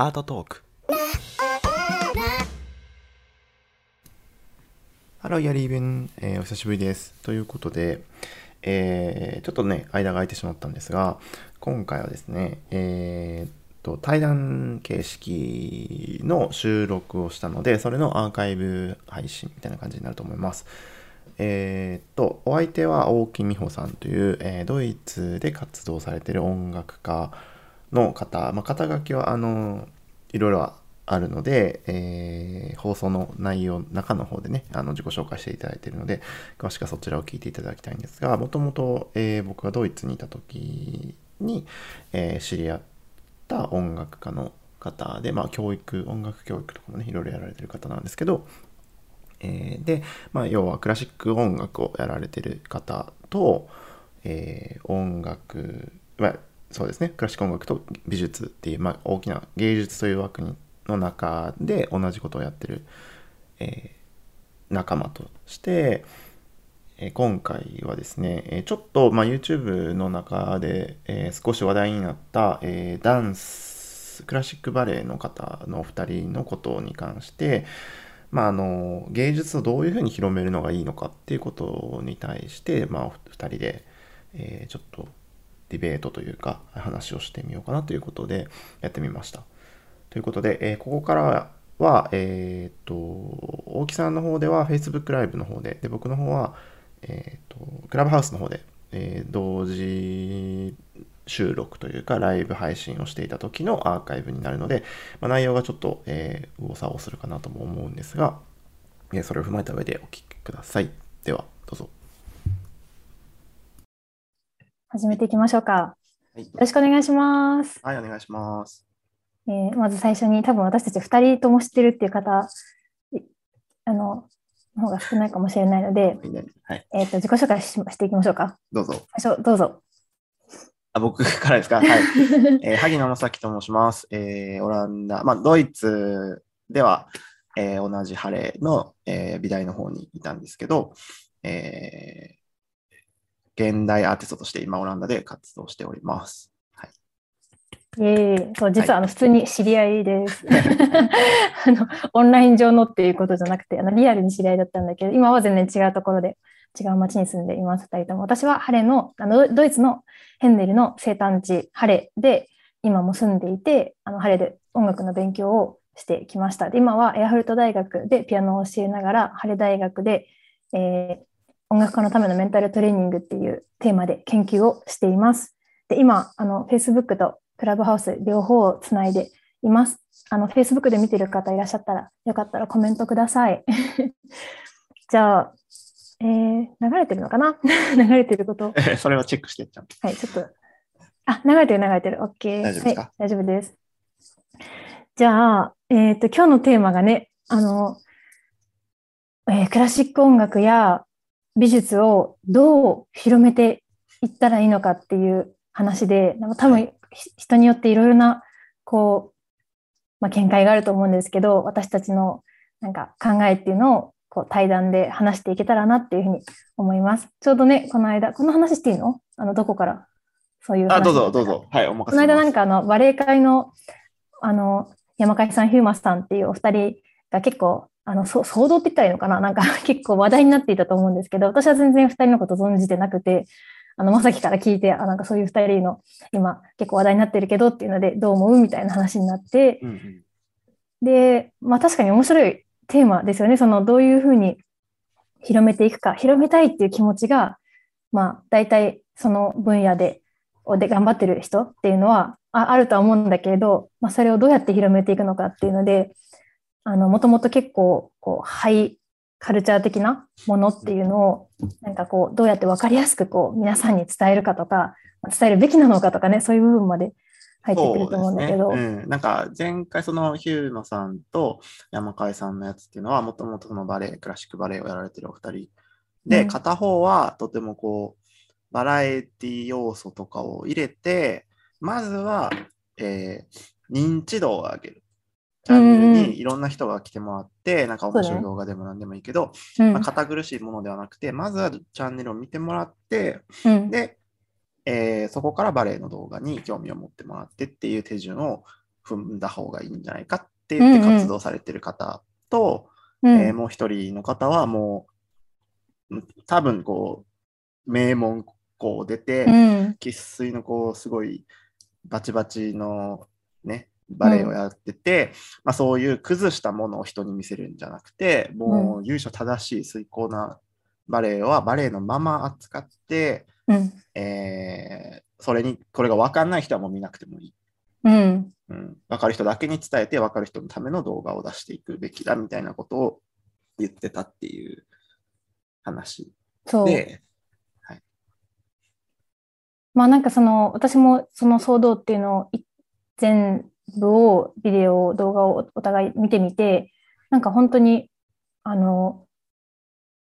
アートトークハローヤリーベン、えーお久しぶりです。ということで、えーちょっとね、間が空いてしまったんですが、今回はですね、えーと、対談形式の収録をしたので、それのアーカイブ配信みたいな感じになると思います。えっと、お相手は大木美穂さんという、えードイツで活動されてる音楽家の方、まあ、肩書きは、あの、いろいろあるので、えー放送の内容の、中の方でね、あの自己紹介していただいているので、詳しくはそちらを聞いていただきたいんですが、もともと、僕がドイツにいた時に、えー知り合った音楽家の方で、まあ、教育、音楽教育とかもね、いろいろやられてる方なんですけど、えーで、まあ、要はクラシック音楽をやられてる方と、えー音楽、まあ、そうですね、クラシック音楽と美術っていう、まあ、大きな芸術という枠の中で同じことをやってる、えー仲間として、えー今回はですね、えちょっと、まあ、YouTube の中で、え少し話題になった、えダンス、クラシックバレエの方のお二人のことに関して、まあ、あの芸術をどういうふうに広めるのがいいのかっていうことに対して、まあ、お二人で、えーちょっとディベートというか話をしてみようかなということでやってみました。ということで、えーここからは、えっ、と、大木さんの方では Facebook ライブの方で、で、僕の方は、えっ、と、クラブハウスの方で、え同時収録というか、ライブ配信をしていた時のアーカイブになるので、まあ、内容がちょっと、えー、右往左往するかなとも思うんですが、えそれを踏まえた上でお聞きください。では、どうぞ。始めていきましょうか。はい、よろしくお願いします。はい、お願いします。えーまず最初に多分私たち2人とも知ってるっていう方、いあの、の方が少ないかもしれないので、いいねはい、えっ、と、自己紹介ししていきましょうか。どうぞ。最初、どうぞ。あ、僕からですか？はい。えー萩野正樹と申します。えーオランダ、まあ、ドイツでは、えー同じハレーの、えー美大の方にいたんですけど、えー現代アーティストとして今オランダで活動しております。はい、イエーイそう、実はあの普通に知り合いです。あのオンライン上のっていうことじゃなくて、あのリアルに知り合いだったんだけど、今は全然違うところで、違う町に住んでいます、2人とも。私はハレの、あのドイツのヘンデルの生誕地、ハレで今も住んでいて、あのハレで音楽の勉強をしてきました。で今はエアフルト大学でピアノを教えながら、ハレ大学で、えー音楽家のためのメンタルトレーニングっていうテーマで研究をしています。で今、あの Facebook とクラブハウス両方をつないでいます。あの Facebook で見てる方いらっしゃったら、よかったらコメントください。じゃあ、えー流れてるのかな？流れてること。それはチェックしてちゃんと。はい、ちょっと。あ、流れてる流れてる。OK。大丈夫ですか？はい、大丈夫です。じゃあ、えっ、と、今日のテーマがね、あの、えークラシック音楽や美術をどう広めていったらいいのかっていう話で、多分ひ人によっていろいろな、こう、まあ、見解があると思うんですけど、私たちのなんか考えっていうのをこう対談で話していけたらなっていうふうに思います。ちょうどね、この間、この話していいの？あの、どこから？そういう話あ、どうぞ、どうぞ。はい、お任この間。なんかあの、バレエ会の、あの、山海さん、ヒューマスさんっていうお二人が結構、あの、そ騒動って言ったらいいのかな？なんか 結構話題になっていたと思うんですけど、私は全然二人のこと存じてなくて、あの、まさきから聞いて、あ、なんかそういう二人の今結構話題になってるけどっていうので、どう思う？みたいな話になって、うんうん。で、まあ確かに面白いテーマですよね。そのどういうふうに広めていくか、広めたいっていう気持ちが、まあ大体その分野で、で頑張ってる人っていうのはああるとは思うんだけれど、まあそれをどうやって広めていくのかっていうので、あの、もともと結構、こう、ハイカルチャー的なものっていうのを、なんかこう、どうやってわかりやすくこう、皆さんに伝えるかとか、伝えるべきなのかとかね、そういう部分まで入ってくると思うんだけど、そうね。うん、なんか前回そのヒューノさんと山海さんのやつっていうのはもともとそのバレエクラシックバレエをやられてるお二人。で、うん。片方はとてもこうバラエティ要素とかを入れてまずは、えー認知度を上げるチャンネルうん。うんうんにいろんな人が来てもらって、なんか面白い動画でも何でもいいけど、うん。まあ、堅苦しいものではなくてまずはチャンネルを見てもらってうん。で、えーそこからバレエの動画に興味を持ってもらってっていう手順を踏踏んだ方がいいんじゃないかって言って活動されてる方と、うん。えーもう一人の方はもう、うん多分こう、名門校を出て、うん。生粋のこう、すごいバチバチのね、バレエをやってて、まあそういう崩したものを人に見せるんじゃなくて、もう優勝正しい崇高なバレエはバレエのまま扱って、うん。えーそれに、これが分かんない人はもう見なくてもいい。うん。うん、分かる人だけに伝えて分かる人のための動画を出していくべきだみたいなことを言ってたっていう話そう。で、まあなんかその、私もその騒動っていうのをい全部を、ビデオ、動画をお互い見てみて、なんか本当に、あの、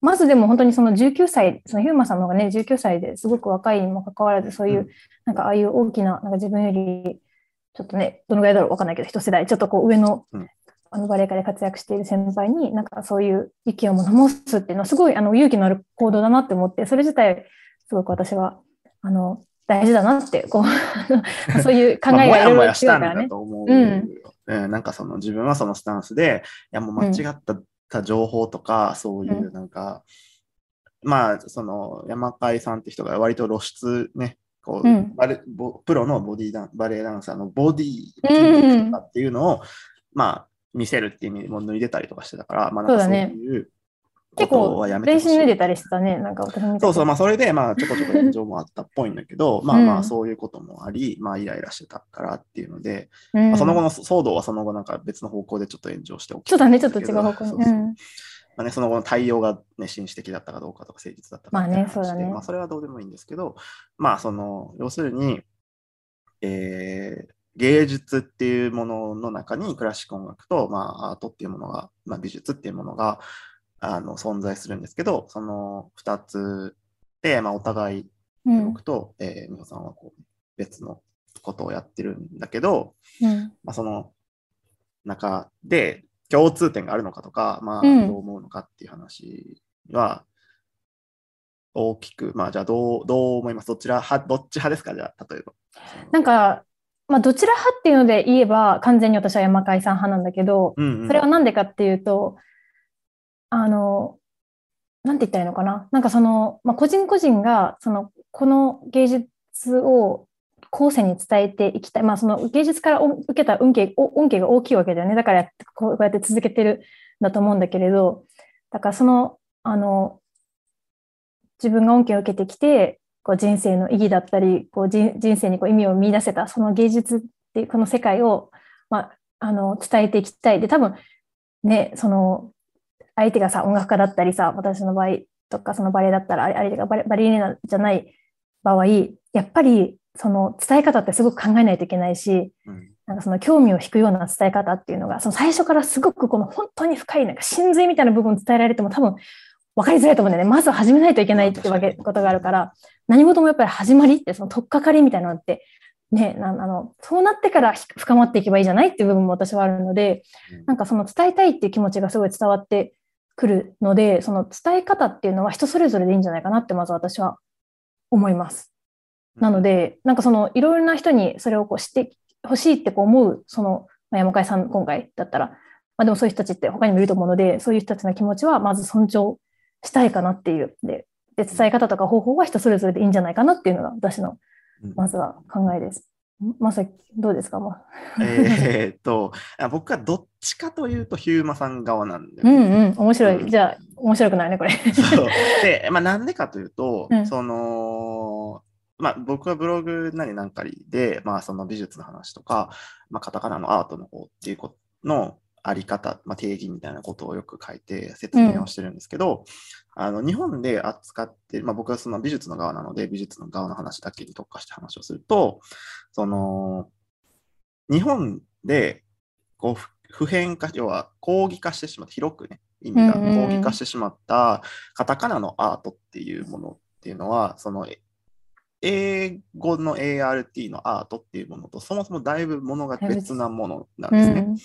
まずでも本当にその19歳、そのヒューマンさんの方がね、19歳ですごく若いにもかかわらず、そういう、うん。なんかああいう大きな、なんか自分より、ちょっとね、どのぐらいだろうわかんないけど、一世代、ちょっとこう上のうん、あのバレエ界で活躍している先輩に、なんかそういう意見をもすっていうのは、すごいあの勇気のある行動だなって思って、それ自体、すごく私は、あの、大事だなって、こう、そういう考えがいろいろ違もやしたんうからなんかその自分はそのスタンスで、いやもう間違った情報とか、そういうなんか、まあその山海さんって人が割と露出ね、こううん。バレボプロのボディダンバレエダンサーのボディとかっていうのを、まあ見せるっていう意味でも脱いでたりとかしてたから、まあなんかそういうこ結構とはや、めてほしい。練習脱いでたりしてたね。なんか私そうそう、まあそれで、まあちょこちょこ炎上もあったっぽいんだけど、まあまうん。あそういうこともあり、まあイライラしてたからっていうので、うん。まあその後の騒動はその後なんか別の方向でちょっと炎上して起きそうだね、ちょっと違う方向。に。そうそう。うん。まあね、その後の対応が、ね、紳士的だったかどうかとか誠実だったかまあねそうだね。まあそれはどうでもいいんですけど、まあその、要するに、えー芸術っていうものの中にクラシック音楽と、まあ、アートっていうものが、まあ、美術っていうものがあの存在するんですけど、その2つで、まあ、お互いうん。僕と、えー美穂さんはこう別のことをやってるんだけど、うん。まあ、その中で共通点があるのかとか、まあ、うん。どう思うのかっていう話は大きく、まあ、じゃあどうどう思います？どちら派？どっち派ですか？じゃあ例えば。なんか、まあ、どちら派っていうので言えば、完全に私は山海さん派なんだけど、うんうん、それはなんでかっていうと、あの、なんて言ったらいいのかな？なんかその、まあ、個人個人が、その、この芸術を後世に伝えていきたい。まあ、その芸術から受けた恩恵、恩恵が大きいわけだよね。だからこうこうやって続けてるんだと思うんだけれど、だからその、あの、自分が恩恵を受けてきて、こう人生の意義だったり、こう人人生にこう意味を見出せた、その芸術っていうこの世界を、まあ、あの伝えていきたい。で、多分ね、その相手がさ、音楽家だったりさ、私の場合とか、そのバレエだったら、あれ相手がバレバレリーナじゃない場合、やっぱりその伝え方ってすごく考えないといけないし、うん。なんかその興味を引くような伝え方っていうのが、その最初からすごくこの本当に深い、なんか真髄みたいな部分を伝えられても多分分かりづらいと思うんだよね。まずは始めないといけないってわけことがあるから、何事もやっぱり始まりって、その取っかかりみたいなのって、ね、なあのそうなってからひ深まっていけばいいじゃないっていう部分も私はあるので、なんかその伝えたいっていう気持ちがすごい伝わってくるので、その伝え方っていうのは人それぞれでいいんじゃないかなってまず私は思います。なので、なんかそのいろいろな人にそれをこう知ってほしいってこう思う、その、まあ、山海さん今回だったら、まあ、でもそういう人たちって他にもいると思うので、そういう人たちの気持ちはまず尊重したいかなっていう。で、で伝え方とか方法は人それぞれでいいんじゃないかなっていうのが私のうんまずは考えです。んまさき、どうですか？もえーっと、あ僕はどっちかというとヒューマさん側なんだう。んうん、面白い。うんじゃあ、面白くないね、これ。そうで、まあ、なんでかというと、うんその、まあ、僕はブログなりなんかりで、まあ、その美術の話とか、まあ、カタカナのアートの方っていうことのあり方、まあ、定義みたいなことをよく書いて説明をしてるんですけど、あの日本で扱ってる、まあ、僕はその美術の側なので、美術の側の話だけに特化して話をすると、その、日本でこうふ普遍化、要は抗議化してしまった、広くね、意味がうんうんうん抗議化してしまったカタカナのアートっていうものっていうのは、そのえ英語の ART のアートっていうものと、そもそもだいぶものが別なものなんうですね。ん。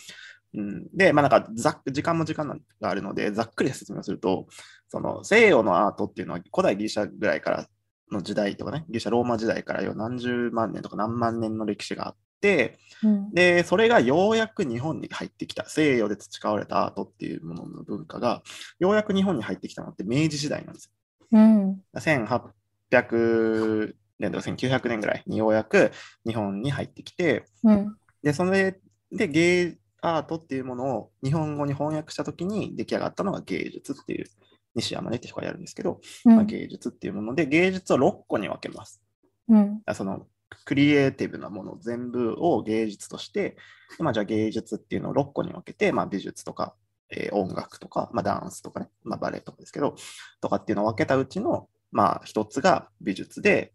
うん、で、まあなんかざっ時間も時間があるので、ざっくり説明をすると、その西洋のアートっていうのは古代ギリシャぐらいからの時代とかね、ギリシャローマ時代から何十万年とか何万年の歴史があって、て、うん。で、それがようやく日本に入ってきた、西洋で培われたアートっていうものの文化が、ようやく日本に入ってきたのって明治時代なんですよ。うん。1800年とか1900年ぐらいにようやく日本に入ってきて、うん。で、それで芸アートっていうものを日本語に翻訳したときに出来上がったのが芸術っていう、西山ねって人がやるんですけど、まあ、うん芸術っていうもので、芸術を6個に分けます。うん。あそのクリエイティブなもの全部を芸術として、まあ、じゃあ芸術っていうのを6個に分けて、まあ、美術とか、えー音楽とか、まあ、ダンスとかね、まあ、バレエとかですけど、とかっていうのを分けたうちの、まあ、一つが美術で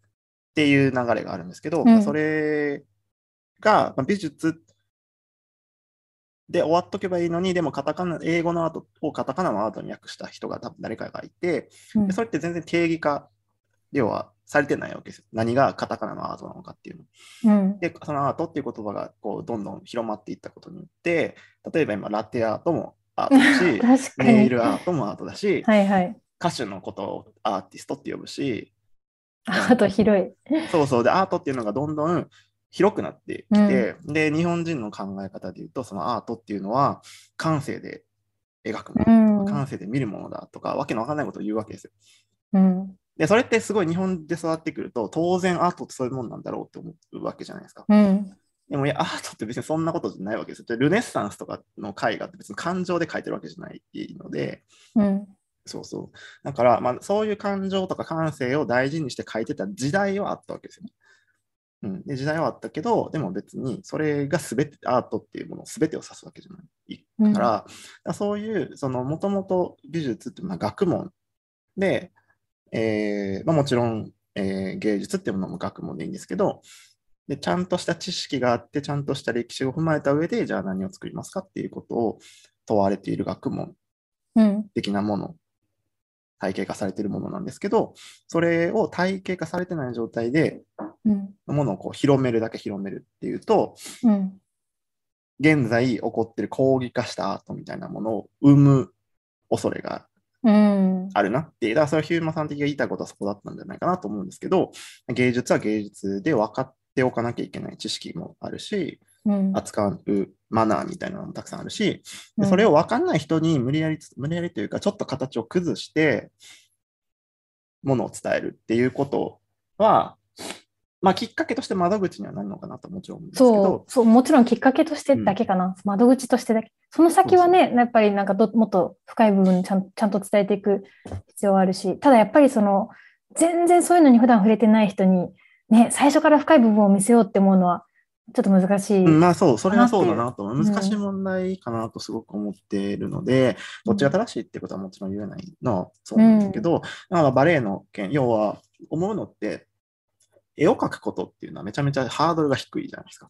っていう流れがあるんですけど、うん。まあそれが、まあ、美術で終わっとけばいいのに、でもカタカナ、英語のアートをカタカナのアートに訳した人が多分誰かがいて、うんでそれって全然定義化、要はされてないわけですよ。何がカタカナのアートなのかっていうの。うんで、そのアートっていう言葉がこうどんどん広まっていったことによって、例えば今、ラテアートもアートだし、ネイに。ルアートもアートだし、はいはい。歌手のことをアーティストって呼ぶし、あと広い。そうそう、で、アートっていうのがどんどん広くなってきて、で、日本人の考え方で言うと、そのアートっていうのは感性で描くもうの、ん。感性で見るものだとか、わけのわかんないことを言うわけですよ。うん。で、それってすごい日本で育ってくると、当然アートってそういうもんなんだろうって思うわけじゃないですか。うん。でもいや、アートって別にそんなことじゃないわけですよ。でルネッサンスとかの絵画って別に感情で描いてるわけじゃないので、うん。そうそう。だから、まあ、そういう感情とか感性を大事にして描いてた時代はあったわけですよね。うん、で時代はあったけど、でも別にそれが全て、アートっていうもの全てを指すわけじゃないうんから、だからそういう、その、もともと美術っていうのは学問で、えーまあ、もちろん、えー芸術っていうものも学問でいいんですけど、で、ちゃんとした知識があって、ちゃんとした歴史を踏まえた上で、じゃあ何を作りますかっていうことを問われている学問うん。的なもの、体系化されているものなんですけど、それを体系化されてない状態で、うん。ものをこう広めるだけ広めるっていうと、うん。現在起こっている抗議化したアートみたいなものを生む恐れがうん。あるなっていう、だからそれはヒューマンさん的が言いたいことはそこだったんじゃないかなと思うんですけど、芸術は芸術で分かっておかなきゃいけない知識もあるし、うん。扱うマナーみたいなのもたくさんあるし、でそれを分かんない人に無理やり、無理やりというか、ちょっと形を崩して、ものを伝えるっていうことは、まあ、きっかけとして窓口にはなるのかなともちろん思うんですけそどう、、そう、もちろんきっかけとしてだけかな。窓口としてだけ。その先はね、やっぱりなんかどもっと深い部分ちゃんちゃんと伝えていく必要はあるし、ただやっぱりその、全然そういうのに普段触れてない人に、ね、最初から深い部分を見せようって思うのは、ちょっと難しい。うんまあそう、それはそうだなと難しい問題かなとすごく思っているので、どっちが正しいってことはもちろん言えないのはそうなんだけど、まあバレエの件、要は思うのって、絵を描くことっていうのはめちゃめちゃハードルが低いじゃないですか。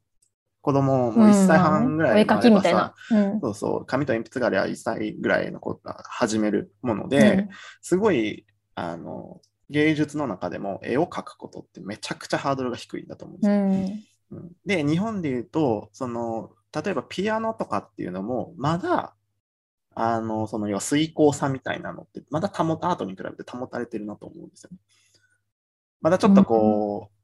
子供も1歳半ぐらいお絵描きみたいまなで。そうそう、紙と鉛筆があれば1歳ぐらいの子が始めるもので、すごい、あの、芸術の中でも絵を描くことってめちゃくちゃハードルが低いんだと思うんですよ。で、日本で言うと、その、例えばピアノとかっていうのも、まだ、あの、その、要は水耕さみたいなのって、まだ保た、アートに比べて保たれてるなと思うんですよね。まだちょっとこう、お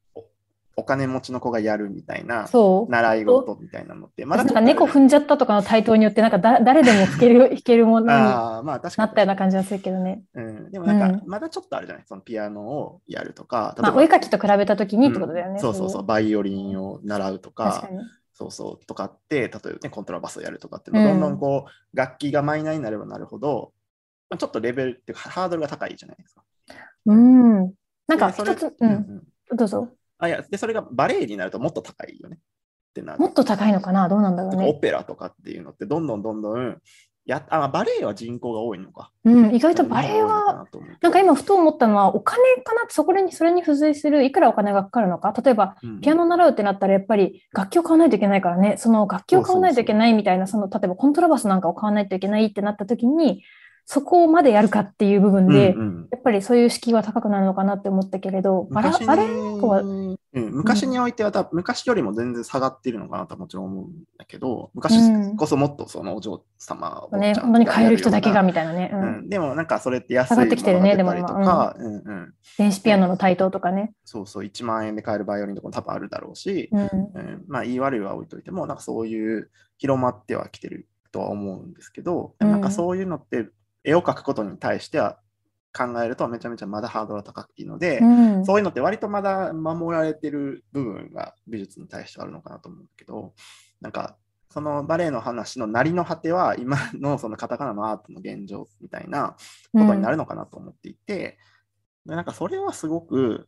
お金持ちの子がやるみたいな。習い事みたいなのって、まだなんか猫踏んじゃったとかの台頭によって、なんかだ誰でも弾ける 弾けるものにな。ったような感じはするけどね。うん、でもなんかう、まだちょっとあるじゃない、そのピアノをやるとか、まあ、お絵描きと比べたときにってことだよね。うんそうそうそう、バイオリンを習うとか。そうそう、とかって、例えばね、コントラバスをやるとかってどんどんこう、楽器がマイナーになればなるほど、まあ、ちょっとレベルっていうか、ハードルが高いじゃないですか。うん。なんか一つ、ううんん、うんどうぞ。あ、いや、で、それがバレエになるともっと高いよね。ってなる。もっと高いのかな？どうなんだろうとかオね。ペラとかっていうのって、どんどんどんどん、やあ、まあバレエは人口が多いのか。うん、意外とバレエは、なんか今ふと思ったのは、お金かなって、そこに、それに付随する、いくらお金がかかるのか？例えば、うんピアノ習うってなったら、やっぱり楽器を買わないといけないからね、その楽器を買わないといけないみたいな、その、例えばコントラバスなんかを買わないといけないってなった時に、そこまでやるかっていう部分で、うんうん。やっぱりそういう敷居は高くなるのかなって思ったけれど、バラ昔バは、にうん昔においては多分昔よりも全然下がっているのかなとはもちろん思うんだけど、昔うん。こそもっとそのお嬢様をね、本当に買える人だけがやみたいなね、うん。うん。でもなんかそれって安い下がってきてるねものが出たりとか、うん。うん電子ピアノの台頭とかね。そうそう、1万円で買えるバイオリンとかも多分あるだろうし、うん。うん。まあ、言い悪いは置いといても、なんかそういう広まってはきてるとは思うんですけど、でもなんかそういうのって絵を描くことに対しては考えるとめちゃめちゃまだハードルが高くていいので、うん。そういうのって割とまだ守られてる部分が美術に対してはあるのかなと思うんだけど、なんかそのバレエの話のなりの果ては今のそのカタカナのアートの現状みたいなことになるのかなと思っていて、でなんかそれはすごく、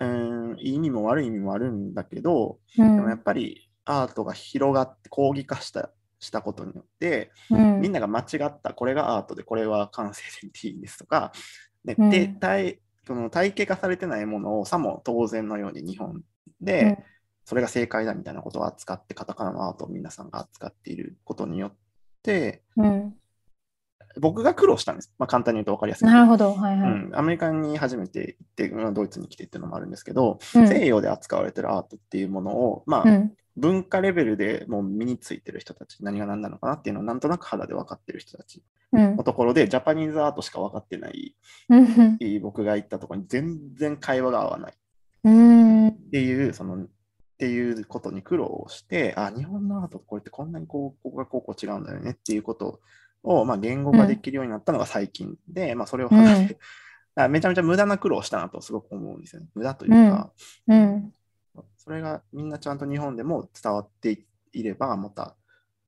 うん、いい意味も悪い意味もあるんだけど、うん、でもやっぱりアートが広がって抗議化したしたことによって、うん、みんなが間違った、これがアートで、これは感性でいいですとか、ねうん。で体その体系化されてないものをさも当然のように日本うん。で、それが正解だみたいなことを扱って、カタカナのアートを皆さんが扱っていることによって、うん、僕が苦労したんです。まあ、簡単に言うと分かりやすい。なるほど、はいはい。うん、アメリカに初めて行って、うんドイツに来てっていうのもあるんですけど、うん。西洋で扱われてるアートっていうものを、まあ、うん、文化レベルでもう身についてる人たち、何が何なのかなっていうのをなんとなく肌で分かってる人たちうん。の、ところで、ジャパニーズアートしか分かってないうん、僕が行ったところに全然会話が合わない。っうん、ていう、その、っていうことに苦労をして、あ、日本のアートこれってこんなにこう、ここがこうこう違うんだよねっていうことを、まあ、言語化できるようになったのが最近で、まあ、それを話して、うんめちゃめちゃ無駄な苦労をしたなとすごく思うんですよね。無駄というか、うん、それがみんなちゃんと日本でも伝わっていれば、また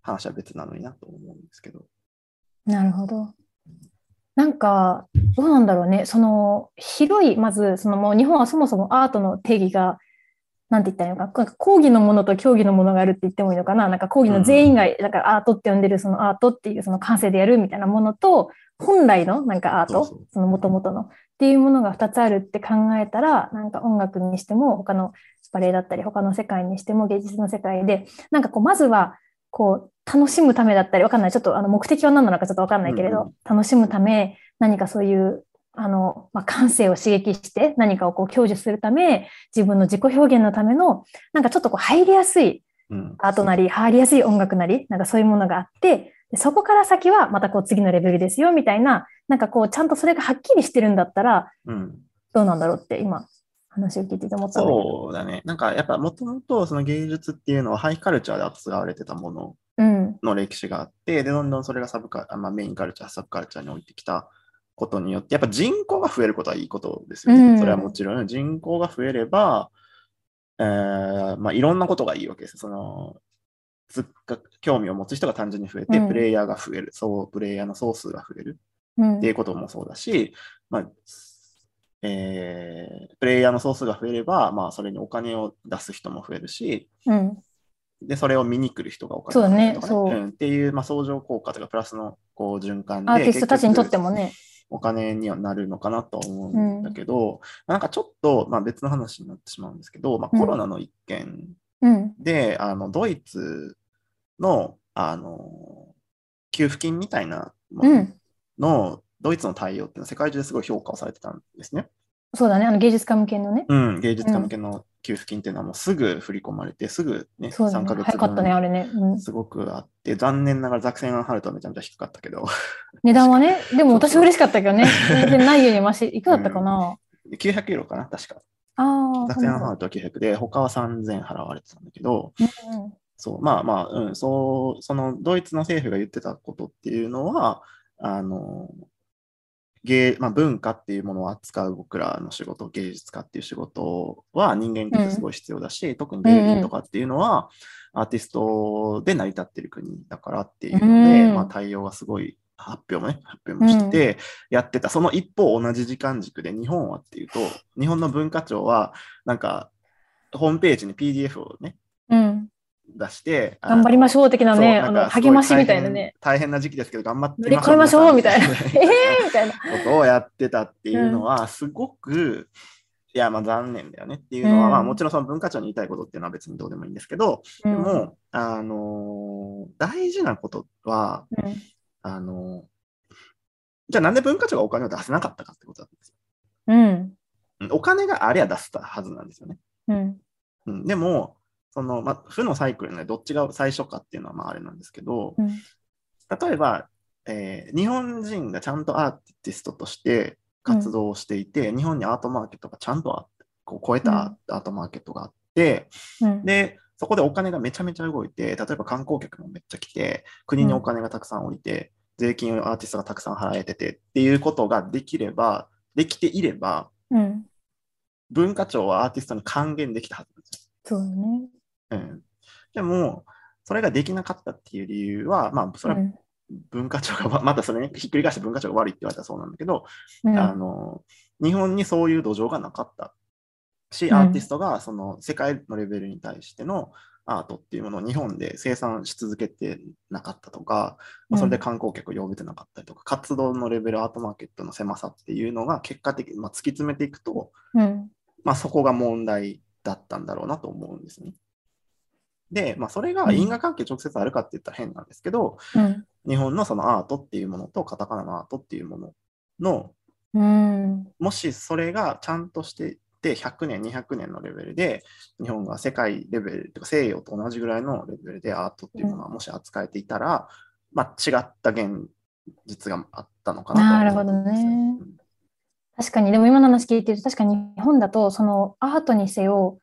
話は別なのになと思うんですけど。なるほど。なんか、どうなんだろうね。その、広い、まず、そのもう日本はそもそもアートの定義が、なんて言ったらいいのか、講義のものと競技のものがあるって言ってもいいのかな？なんか講義の全員が、だからアートって呼んでるそのアートっていうその感性でやるみたいなものと、本来のなんかアート、その元々の。っていうものが2つあるって考えたら、なんか音楽にしても、他のバレエだったり、他の世界にしても芸術の世界で、なんかこう、まずは、こう、楽しむためだったり、わかんない。ちょっとあの目的は何なのかちょっとわかんないけれど、楽しむため、何かそういう、あの、まあ、感性を刺激して、何かをこう享受するため、自分の自己表現のための、なんかちょっとこう入りやすいうん、アートなり、入りやすい音楽なり、なんかそういうものがあって、でそこから先はまたこう次のレベルですよ、みたいな、なんかこう、ちゃんとそれがはっきりしてるんだったら、うん、どうなんだろうって今、話を聞いてて思った。そうだね。なんかやっぱもともとその芸術っていうのはハイカルチャーで扱われてたものうん。の歴史があって、で、どんどんそれがサブカあまあ、メインカルチャー、サブカルチャーに置いてきたことによって、やっぱ人口が増えることはいいことですよね。うん。それはもちろん人口が増えれば、えーまあ、いろんなことがいいわけです。そのつっか興味を持つ人が単純に増えて、うん。プレイヤーが増える、そう、プレイヤーの総数が増える。うん。っていうこともそうだし、まあえープレイヤーの総数が増えれば、まあ、それにお金を出す人も増えるし、うん。で、それを見に来る人がお金を出すとかそうん。っていう、まあ、相乗効果とか、プラスのこう循環で、アーティストたちにとってもね。お金にはなるのかなと思うんだけど、なんかちょっと、まあ、別の話になってしまうんですけど、まあ、うんコロナの一件うん。で、あのドイツのあの給付金みたいなものうん。の、ドイツの対応っていうのは世界中ですごい評価をされてたんですね。そうだね。あの芸術家向けのね。うん、芸術家向けの給付金っていうのはもうすぐ振り込まれて、すぐね、3そうだね。ヶ月早かったね、あれね。うん、すごくあって、残念ながらザクセン・アンハルトはめちゃめちゃ低かったけど、値段はね。でも私嬉しかったけどね。全然ないよりマシ。いくらだったかな。900ユーロかな、確か。ああ。ザクセン・アンハルトは900で、他は3000払われてたんだけど、うんうんそう、まあまあ、うん、そう、そのドイツの政府が言ってたことっていうのは、あの、芸、まあ、文化っていうものを扱う僕らの仕事、芸術家っていう仕事は人間的にすごい必要だし、特に芸人とかっていうのは、アーティストで成り立ってる国だからっていうので、うんまあ、対応がすごい発表もね、発表もしてて、やってた。その一方、同じ時間軸で日本はっていうと、日本の文化庁は、なんか、ホームページに PDF をね、うん。出して、頑張りましょう的なね、あの励ましみたいなね。大変。な時期ですけど、頑張って乗り越えましょうみたいな。えみたいな。ことをやってたっていうのは、すごく、いや、まあ残念だよねっていうのは、うんまあもちろんその文化庁に言いたいことっていうのは別にどうでもいいんですけど、うんでも、あのー大事なことは、うんあのーじゃあなんで文化庁がお金を出せなかったかってことなんですよ。うん。うんお金がありゃ出したはずなんですよね。うん。うん、でも、その、まあ、負のサイクルね、どっちが最初かっていうのはまああれなんですけど、うん。例えば、えー日本人がちゃんとアーティストとして活動をしていて、日本にアートマーケットがちゃんとあこう超えたアートマーケットがあって、うん。で、そこでお金がめちゃめちゃ動いて、例えば観光客もめっちゃ来て、国にお金がたくさん降りて、税金をアーティストがたくさん払えててっていうことができれば、できていれば、うん。文化庁はアーティストに還元できたはずなんですそうだね。よ。うん、でも、それができなかったっていう理由は、まあ、それはうん。文化庁が、またそれね、ひっくり返して文化庁が悪いって言われたらそうなんだけど、うんあの、日本にそういう土壌がなかったし、うんアーティストがその世界のレベルに対してのアートっていうものを日本で生産し続けてなかったとか、まあ、それで観光客を呼べてなかったりとか、活動のレベル、アートマーケットの狭さっていうのが結果的に、まあ、突き詰めていくと、うん。まあ、そこが問題だったんだろうなと思うんですね。で、まあ、それが因果関係直接あるかって言ったら変なんですけど、うん。日本のそのアートっていうものとカタカナのアートっていうもののうん。もしそれがちゃんとしてて100年、200年のレベルで日本が世界レベルとか西洋と同じぐらいのレベルでアートっていうものはもし扱えていたら、まあ、違った現実があったのかなとは思うんですよなるほどね。確かに、でも今の話聞いてると、確かに日本だと、そのアートにせよ、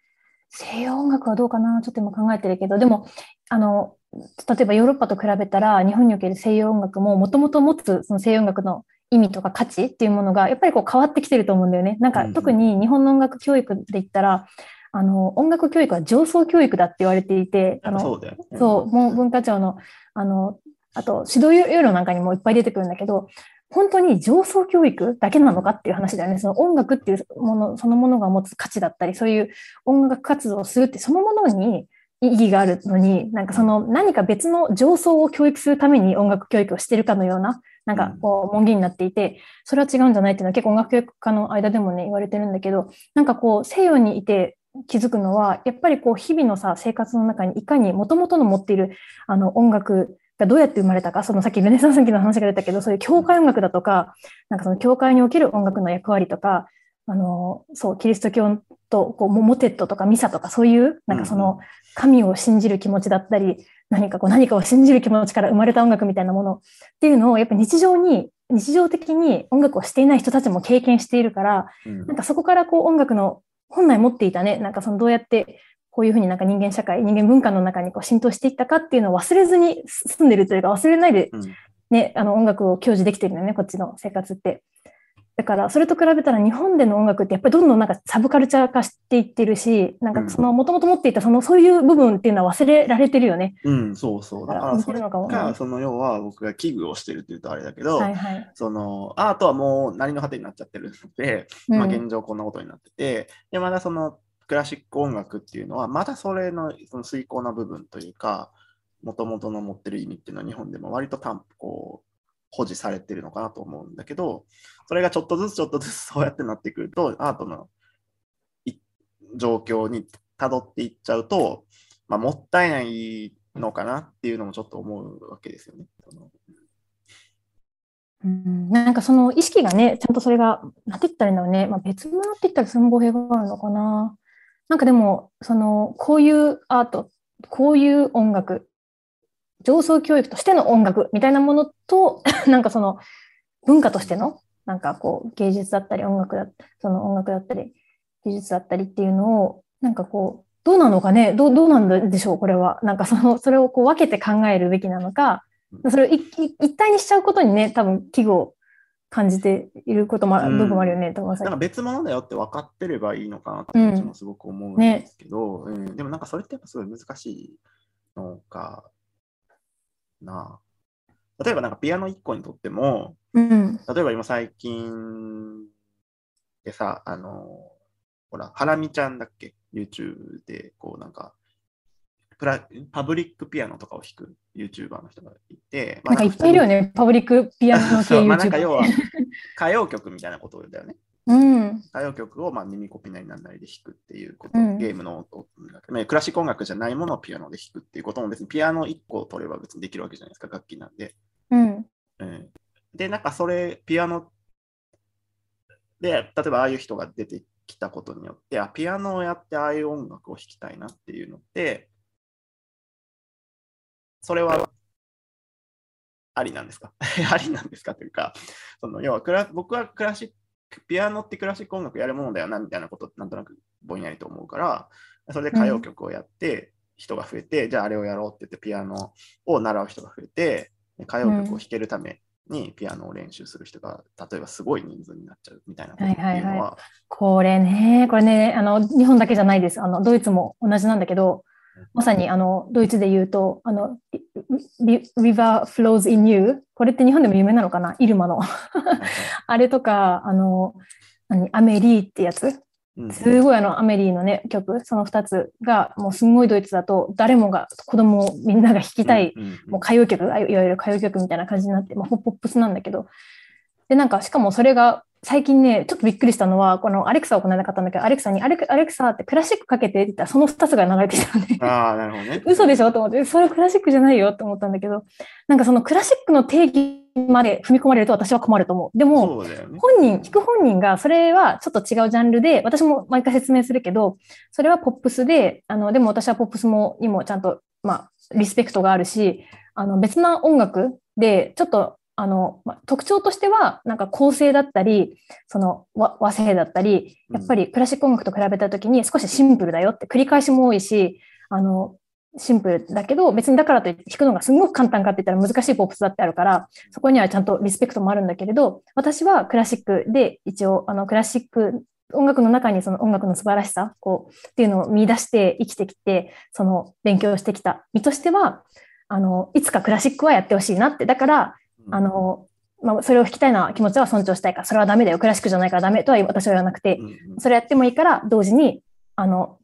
西洋音楽はどうかな、ちょっと今考えてるけど、でも、あの、例えばヨーロッパと比べたら、日本における西洋音楽も、もともと持つその西洋音楽の意味とか価値っていうものが、やっぱりこう変わってきてると思うんだよね。なんか特に日本の音楽教育で言ったら、あの、音楽教育は上層教育だって言われていて、あの、そうだよね。そう、もう文化庁の、あの、あと、指導要領なんかにもいっぱい出てくるんだけど、本当に上層教育だけなのかっていう話だよね。その音楽っていうもの、そのものが持つ価値だったり、そういう音楽活動をするってそのものに意義があるのに、なんかその何か別の上層を教育するために音楽教育をしてるかのような、なんかこう門限になっていて、それは違うんじゃないっていうのは結構音楽教育家の間でもね、言われてるんだけど、なんかこう西洋にいて気づくのは、やっぱりこう日々のさ、生活の中にいかに元々の持っているあの音楽がどうやって生まれたか、そのさっきルネサンス期の話が出たけど、そういう教会音楽だとか、なんかその教会における音楽の役割とか、あの、そう、キリスト教と、こう、モモテットとかミサとか、そういう、なんかその、神を信じる気持ちだったり、何かこう、何かを信じる気持ちから生まれた音楽みたいなものっていうのを、やっぱ日常に、日常的に音楽をしていない人たちも経験しているから、うん。なんかそこからこう音楽の本来持っていたね、なんかそのどうやってこういうふうになんか人間社会、人間文化の中にこう浸透していったかっていうのを忘れずに住んでるというか忘れないでうんね、あの音楽を享受できてるのよね、こっちの生活って。だから、それと比べたら日本での音楽ってやっぱりどんどんなんかサブカルチャー化していってるし、なんかそのもともと持っていたそのそういう部分っていうのは忘れられてるよね。うん、そうそう。だかららそれが、なその要は僕が危惧をしてるって言うとあれだけど、はいはい。そのアートはもう何の果てになっちゃってるので、うんまあ、現状こんなことになってて、で、まだそのクラシック音楽っていうのは、まだそれのその遂行な部分というか、もともとの持ってる意味っていうのは日本でも割と担保、保持されてるのかなと思うんだけど、それがちょっとずつちょっとずつそうやってなってくると、アートの状況に辿っていっちゃうと、まあ、もったいないのかなっていうのもちょっと思うわけですよね。うんなんかその意識がね、ちゃんとそれが、なんて言ったらいいんだろうね、まあ、別物って言ったらその語弊があるのかな。なんかでも、その、こういうアート、こういう音楽、上層教育としての音楽みたいなものと、なんかその文化としての、なんかこう芸術だったり音楽だ、その音楽だったり技術だったりっていうのを、なんかこう、どうなのかね、どうどうなんでしょう、これは。なんかその、それをこう分けて考えるべきなのか、それを一体にしちゃうことにね、多分危惧を感じていることも部分もあるよね、と思いますなんか別物だよって分かってればいいのかなって気持ちもすごく思うんですけど、うんでもなんかそれってやっぱすごい難しいのかな。例えばなんかピアノ1個にとっても、うん。例えば今最近でさ、あの、ほら、ハラミちゃんだっけ ?YouTube で、こうなんか、プラパブリックピアノとかを弾く YouTuber の人がいて、まあなんかいっぱいいるよね、パブリックピアノ系そうまあなんか。要は歌謡曲みたいなことだよね。うん。歌謡曲をまあ耳コピなりなんなりで弾くっていうこと、うんゲームの音まあクラシック音楽じゃないものをピアノで弾くっていうことも別にピアノ1個取れば別にできるわけじゃないですか、楽器なんで。うん。うんで、なんかそれ、ピアノで、例えばああいう人が出てきたことによって、あ、ピアノをやってああいう音楽を弾きたいなっていうのって、それはありなんですか？ありなんですかというか、その要はクラ僕はクラシック、ピアノってクラシック音楽やるものだよなみたいなことなんとなくぼんやりと思うから、それで歌謡曲をやって、人が増えて、うん、じゃああれをやろうって言ってピアノを習う人が増えて、歌謡曲を弾けるためにピアノを練習する人が、例えばすごい人数になっちゃうみたいなことっていうのは。はいはいはい、これね、これねあの、日本だけじゃないです。あのドイツも同じなんだけど、まさにあのドイツで言うと、あの River Flows in You、これって日本でも有名なのかな、イルマの。あれとか、あの何？アメリーってやつ、すごいあのアメリーのね曲、その2つがもうすんごいドイツだと誰もが子供みんなが弾きたい、もう歌謡曲、いわゆる歌謡曲みたいな感じになって、まあ、ポップスなんだけど、でなんかしかもそれが最近ね、ちょっとびっくりしたのは、このアレクサをこの間買ったんだけど、アレクサにアレクアレクサってクラシックかけてって言ったら、その2つが流れてきたので、ああ、なるほどね。嘘でしょ？と思って、それクラシックじゃないよと思ったんだけど、なんかそのクラシックの定義まで踏み込まれると私は困ると思う。でも、ね、本人、弾く本人が、それはちょっと違うジャンルで、私も毎回説明するけど、それはポップスで、あの、でも私はポップスも、にもちゃんと、まあ、リスペクトがあるし、あの、別な音楽で、ちょっとあの、ま、特徴としては、なんか構成だったり、その和和声だったり、やっぱりクラシック音楽と比べたときに少しシンプルだよって繰り返しも多いし、あの、シンプルだけど、別にだからといって弾くのがすごく簡単かって言ったら難しいポップスだってあるから、そこにはちゃんとリスペクトもあるんだけれど、私はクラシックで一応、あの、クラシック音楽の中にその音楽の素晴らしさ、こう、っていうのを見出して生きてきて、その勉強してきた身としては、あの、いつかクラシックはやってほしいなって、だから、あの、まあ、それを弾きたいな気持ちは尊重したいから、それはダメだよ、クラシックじゃないからダメとは私は言わなくて、それやってもいいから、同時に、あの、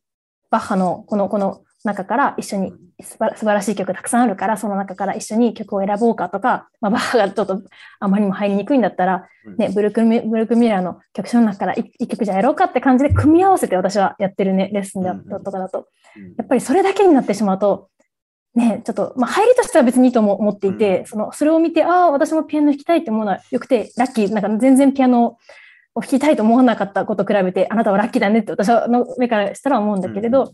バッハのこの、この中から一緒に素晴らしい曲たくさんあるから、その中から一緒に曲を選ぼうかとか、まあ、バッハがちょっとあまりにも入りにくいんだったら、ね、ブルクミブルクミラーの曲書の中から一曲じゃやろうかって感じで組み合わせて私はやってるね、レッスンだとかだと。やっぱりそれだけになってしまうと、ね、ちょっと、まあ、入りとしては別にいいと思っていて、うん、その、それを見て、ああ、私もピアノ弾きたいって思うのはよくて、ラッキー、なんか全然ピアノを弾きたいと思わなかったこと比べて、あなたはラッキーだねって私の目からしたら思うんだけれど、うん、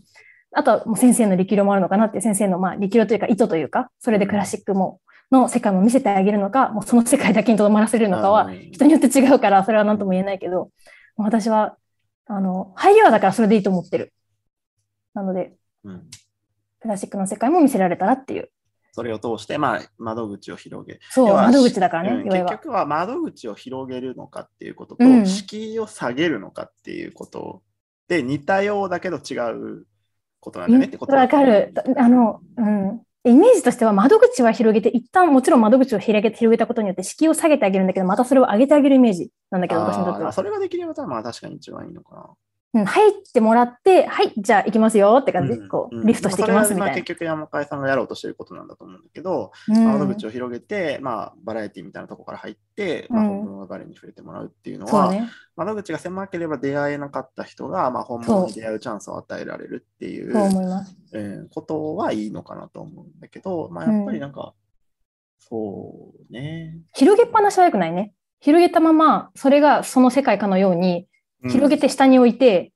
あとはもう先生の力量もあるのかなって、先生のまあ力量というか意図というか、それでクラシックも、の世界も見せてあげるのか、もうその世界だけにとどまらせるのかは、人によって違うから、それは何とも言えないけど、私は、あの、入りはだからそれでいいと思ってる。なので、うんクラシックの世界も見せられたらっていう。それを通して、まあ、窓口を広げる。そう、窓口だからね、うん、結局は窓口を広げるのかっていうことと、うん、敷居を下げるのかっていうことで、似たようだけど違うことなんだねってことわかる。あの、うん。イメージとしては窓口は広げて、一旦もちろん窓口を広げ広げたことによって敷居を下げてあげるんだけど、またそれを上げてあげるイメージなんだけど、私にとっては。それができれば、まあ確かに一番いいのかな。うん、入ってもらって、はい、じゃあ行きますよって感じ。で、こう、リフトしていきますみたいな。結局山岡さんがやろうとしてることなんだと思うんだけど、うん、窓口を広げて、まあ、バラエティみたいなところから入って、まあ、本物の流れに触れてもらうっていうのは、ね、窓口が狭ければ出会えなかった人が、まあ、本物に出会うチャンスを与えられるっていうえー、ことはいいのかなと思うんだけど、まあ、やっぱりなんか、そうね。広げっぱなしはよくないね。広げたまま、それがその世界かのように、広げて下に置いて、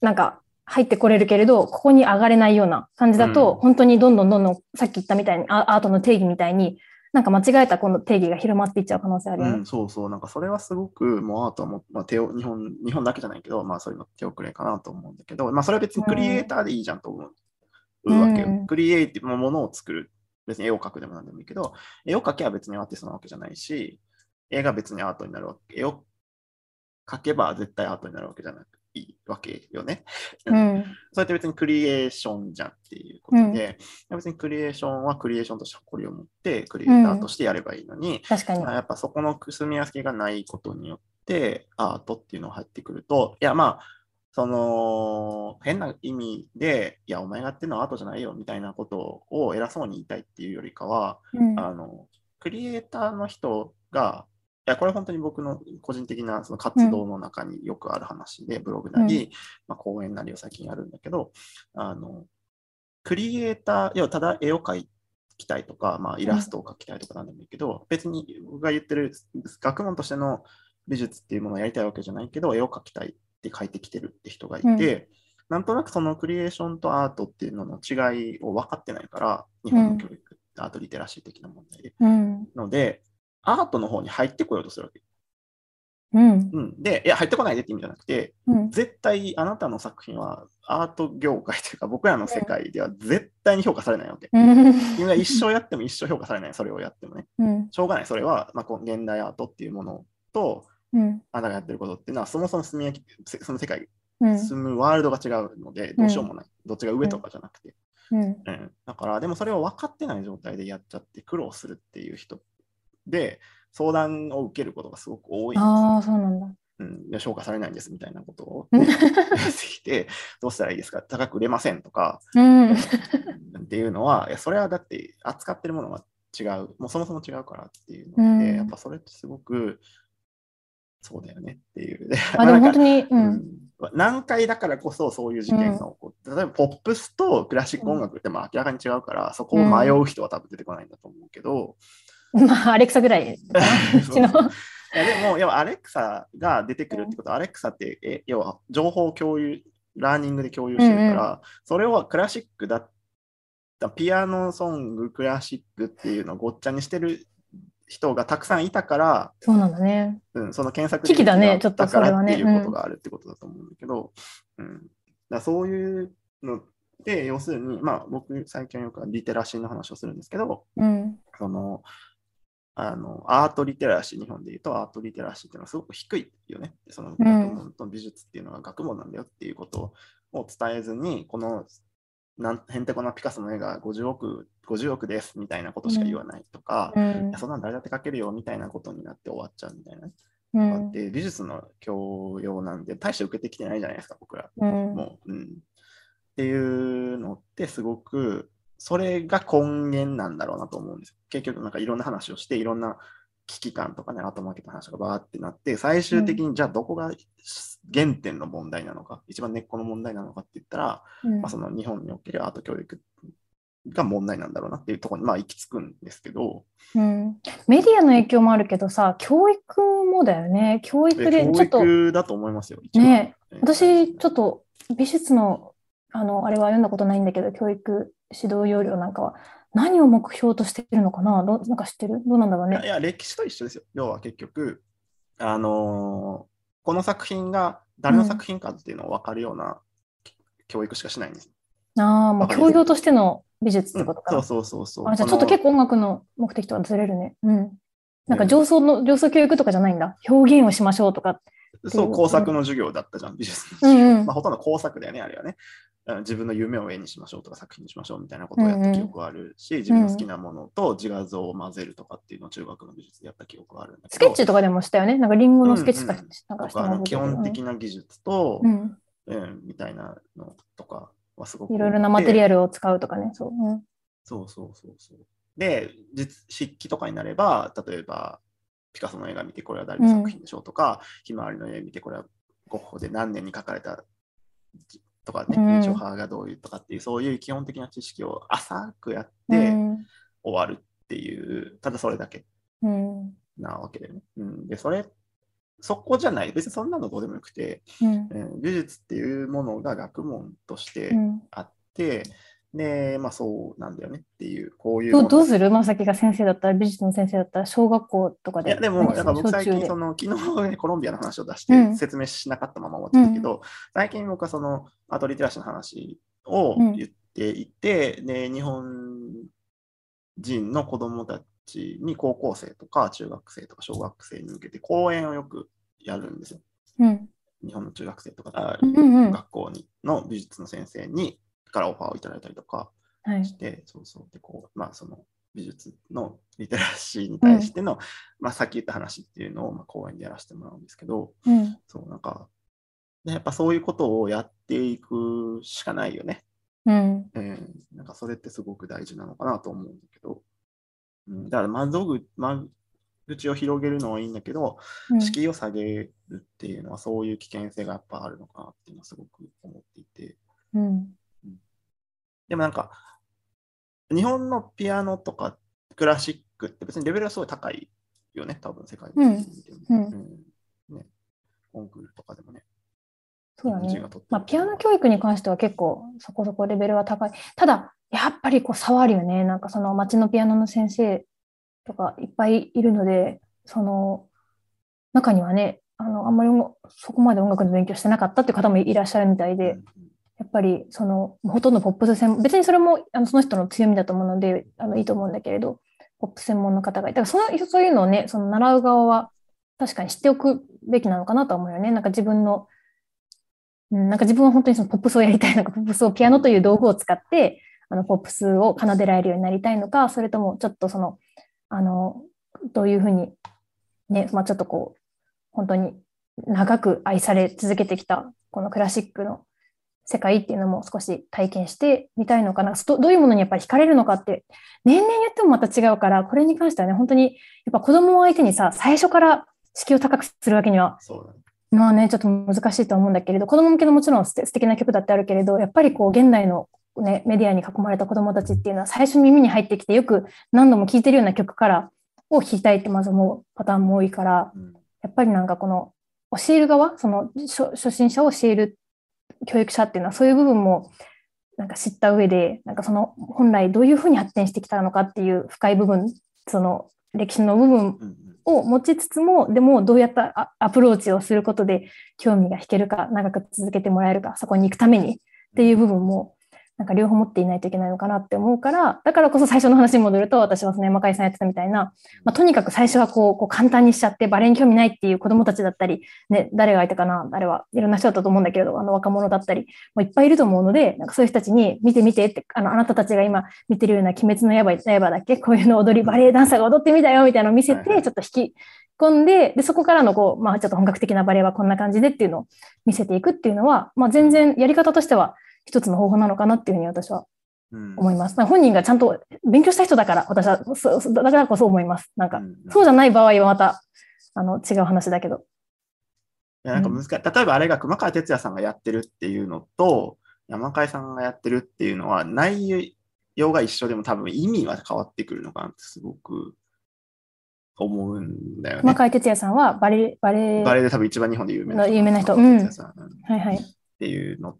うん、なんか入ってこれるけれど、ここに上がれないような感じだと、うん、本当にどんどんどんどん、さっき言ったみたいに、アートの定義みたいに、なんか間違えたこの定義が広まっていっちゃう可能性あるよね。うん、そうそう、なんかそれはすごくもうアートも、まあ、手を日本、日本だけじゃないけど、まあそういうの手遅れかなと思うんだけど、まあそれは別にクリエイターでいいじゃんと思うわけよ。うん、クリエイティブのものを作る。別に絵を描くでもなんでもいいけど、絵を描けば別にアーティストなわけじゃないし、絵が別にアートになるわけ。絵を書けば絶対アートになるわけじゃない。わけよね。うん、それって別にクリエーションじゃんっていうことで、うん、別にクリエーションはクリエーションとして誇りを持ってクリエイターとしてやればいいのに、うん、確かに。やっぱそこの住み分けがないことによってアートっていうのが入ってくると、いやまあ、その変な意味で、いや、お前がやってるのはアートじゃないよみたいなことを偉そうに言いたいっていうよりかは、あのクリエイターの人がいや、これ本当に僕の個人的なその活動の中によくある話で、うん、ブログなり、まあ、講演なりを最近やるんだけど、あの、クリエイター、要はただ絵を描きたいとか、まあ、イラストを描きたいとかなんでもいいけど、別に僕が言ってる学問としての美術っていうものをやりたいわけじゃないけど、絵を描きたいって書いてきてるって人がいて、うんなんとなくそのクリエーションとアートっていうのの違いを分かってないから、日本の教育、アートリテラシー的な問題で。うん。ので、アートの方に入ってこようとするわけ。うん。うん、で、いや、入ってこないでって意味じゃなくて、うん。絶対あなたの作品はアート業界というか、僕らの世界では絶対に評価されないわけ。うん。君が一生やっても一生評価されない、それをやってもね。うん。しょうがない、それは、まあ、こう現代アートっていうものと、うん。あなたがやってることっていうのは、そもそも住みその世界、うん。住むワールドが違うので、どうしようもない。どっちが上とかじゃなくて。うん。うん、だから、でもそれを分かってない状態でやっちゃって苦労するっていう人で、相談を受けることがすごく多いんです。ああ、そうなんだ。うん、いや評価されないんですみたいなことをうん言ってきて、どうしたらいいですか？高く売れませんとか、うん。っていうのは、いやそれはだって扱ってるものが違う、もうそもそも違うからっていうので、うんやっぱそれってすごくそうだよねっていう。であ、でも本当に、に、う。うんん難解だからこそそういう事件が起こって、例えばポップスとクラシック音楽ってまあ明らかに違うから、そこを迷う人は多分出てこないんだと思うけど、まあ、アレクサぐらい。うちの。いやでも、要はアレクサが出てくるってことは、アレクサって、え要は情報共有、ラーニングで共有してるから、それをクラシックだった、ピアノソング、クラシックっていうのをごっちゃにしてる人がたくさんいたから、そうなんだね。うん、その検索危機だねちょっとだからそれはねっていうことがあるってことだと思うんだけど、うん、だそういうのって、要するに、まあ僕最近よくリテラシーの話をするんですけど、うん。その、あの、アートリテラシー、日本で言うとアートリテラシーっていうのはすごく低いよね。その学問と美術っていうのは学問なんだよっていうことを伝えずに、このなんへんてこなピカソの絵が50億、50億ですみたいなことしか言わないとか、うんそんなん誰だって描けるよみたいなことになって終わっちゃうみたいな。うん。で、美術の教養なんで、大して受けてきてないじゃないですか、僕ら。うん。もう、うん。っていうのってすごく、それが根源なんだろうなと思うんですよ。結局、なんかいろんな話をして、いろんな危機感とかね、アートマーケットの話がバーってなって、最終的にじゃあどこが原点の問題なのか、一番根っこの問題なのかって言ったら、うんまあ、その日本におけるアート教育が問題なんだろうなっていうところに、まあ、行き着くんですけど、うんメディアの影響もあるけどさ、教育もだよね。教育ででちょっと、教育だと思いますよ。ねえ私、ちょっと美術の、あの、あれは読んだことないんだけど、教育指導要領なんかは、何を目標としてるのかな？どうなんか知ってる？どうなんだろうね。いや歴史と一緒ですよ。要は結局、あのーこの作品が誰の作品かっていうのを分かるような教育しかしないんです。ああ、もう教養としての美術ってうんことか。そうそうそうそう。あ、じゃあちょっと結構音楽の目的とはずれるね。うん。なんか上層の、上層教育とかじゃないんだ。表現をしましょうとか。そう、工作の授業だったじゃん、美術の授業。うんうんまあ、ほとんど工作だよね、あれはね。うん自分の夢を絵にしましょうとか作品にしましょうみたいなことをやった記憶はあるし、自分の好きなものと自画像を混ぜるとかっていうのを中学の美術でやった記憶はあるんだけど。スケッチとかでもしたよね。なんかリンゴのスケッチとかうんうんなんかしてますけど本的な技術と、うん。うん、みたいなのとかはすごくいろいろなマテリル。アルを使うとかね。そう。うんそうそうそうそう。で、実筆記とかになれば、例えば、ピカソの絵画見てこれは誰の作品でしょうとか、ひまわりの絵見てこれはゴッホで何年に描かれたとかね、うん。印象派がどういうとかっていう、そういう基本的な知識を浅くやってうん。終わるっていう、ただそれだけうん。なわけだよね。うん、で、それ、そこじゃない、別にそんなのどうでもよくて、うん。うん。美術っていうものが学問としてうん。あって、で、まあそうなんだよねっていう、こういうどうどうする？まさきが先生だったら、美術の先生だったら、小学校とかで。いやでも、なん。か僕最近その、昨日ねコロンビアの話を出しうん。て説明しなかったまま終わってたけど、最近僕はそのアートリテラシーの話をうん。言っていて、で、日本人の子供たちに高校生とか中学生とか小学生に向けて講演をよくやるんですよ。でうん。日本の中学生とか、あうんうんうん。学校にの美術の先生にからオファーをいただいたりとかはい。して、そうそう、で、こう、まあ、その美術のリテラシーに対しての、まあ、さっき言った話っていうのを、まあ、講演でやらせてもらうんですけど、うん。そう、なんか、でやっぱそういうことをやっていくしかないよね。うん。うん、なんかそれってすごく大事なのかなと思うんだけど、うん、だから窓口間口を広げるのはいいんだけど、うん。敷居を下げるっていうのはそういう危険性がやっぱあるのかなっていうのはすごく思っていて、うんでもなんか、日本のピアノとかクラシックって別にレベルがすごい高いよね、多分世界的うん。うんうんね、コンクールとかでもね。そうだねまあ、ピアノ教育に関しては結構そこそこレベルは高い。ただ、やっぱりこう差はあるよね。なんかその町のピアノの先生とかいっぱいいるので、その中にはね、あのあんまり音そこまで音楽の勉強してなかったっていう方もいらっしゃるみたいで、うんやっぱりそのほとんどポップス専門、別にそれもあのその人の強みだと思うのであのいいと思うんだけれど、ポップ専門の方がいた。らそのそういうのをね、その習う側は確かに知っておくべきなのかなと思うよね。なんか自分の、うん、なんか自分は本当にそのポップスをやりたいのか、ポップスをピアノという道具を使って、あのポップスを奏でられるようになりたいのか、それともちょっとその、あの、どういうふうに、ね、まあちょっとこう、本当に長く愛され続けてきた、このクラシックの世界っていうのも少し体験してみたいのかな。どどういうものにやっぱり惹かれるのかって、年々言ってもまた違うから、これに関してはね、本当に、やっぱ子供を相手にさ、最初から敷居を高くするわけには。まあね、ちょっと難しいと思うんだけれど、子供向けのもちろん素敵素敵な曲だってあるけれど、やっぱりこう、現代のね、メディアに囲まれた子供たちっていうのは、最初に耳に入ってきて、よく何度も聴いてるような曲から、を弾きたいってまず思うパターンも多いから、うんやっぱりなんかこの教える側、その初初心者を教える教育者っていうのはそういう部分もなんか知った上で、なんかその本来どういうふうに発展してきたのかっていう深い部分、その歴史の部分を持ちつつも、でもどうやったアアプローチをすることで興味が引けるか、長く続けてもらえるか、そこに行くためにっていう部分も、なんか両方持っていないといけないのかなって思うから、だからこそ最初の話に戻ると、私はその山海さんやってたみたいな、まあ、とにかく最初はこうこう簡単にしちゃって、バレエに興味ないっていう子供たちだったり、ね、誰がいたかな、誰はいろんな人だったと思うんだけれど、あの若者だったり、もういっぱいいると思うので、なんかそういう人たちに見て見てって、あのあなたたちが今見てるような鬼滅の刃刃だっけ？こういうの踊り、バレエダンサーが踊ってみたよみたいなのを見せて、ちょっと引き込んで、で、そこからのこう、まあちょっと本格的なバレエはこんな感じでっていうのを見せていくっていうのは、まあ全然やり方としては一つの方法なのかなっていうふうに私はうん思います。本人がちゃんと勉強した人だから、私は、だからこそ思います。なんか、うんそうじゃない場合はまた、あの、違う話だけど。いやなんか難しい。例えばあれが熊川哲也さんがやってるっていうのと、山海さんがやってるっていうのは、内容が一緒でも多分意味が変わってくるのかなってすごく思うんだよね。熊川哲也さんはバレエ、バレエ、バレエで多分一番日本で有名な有名な人うんはいはい。っていうの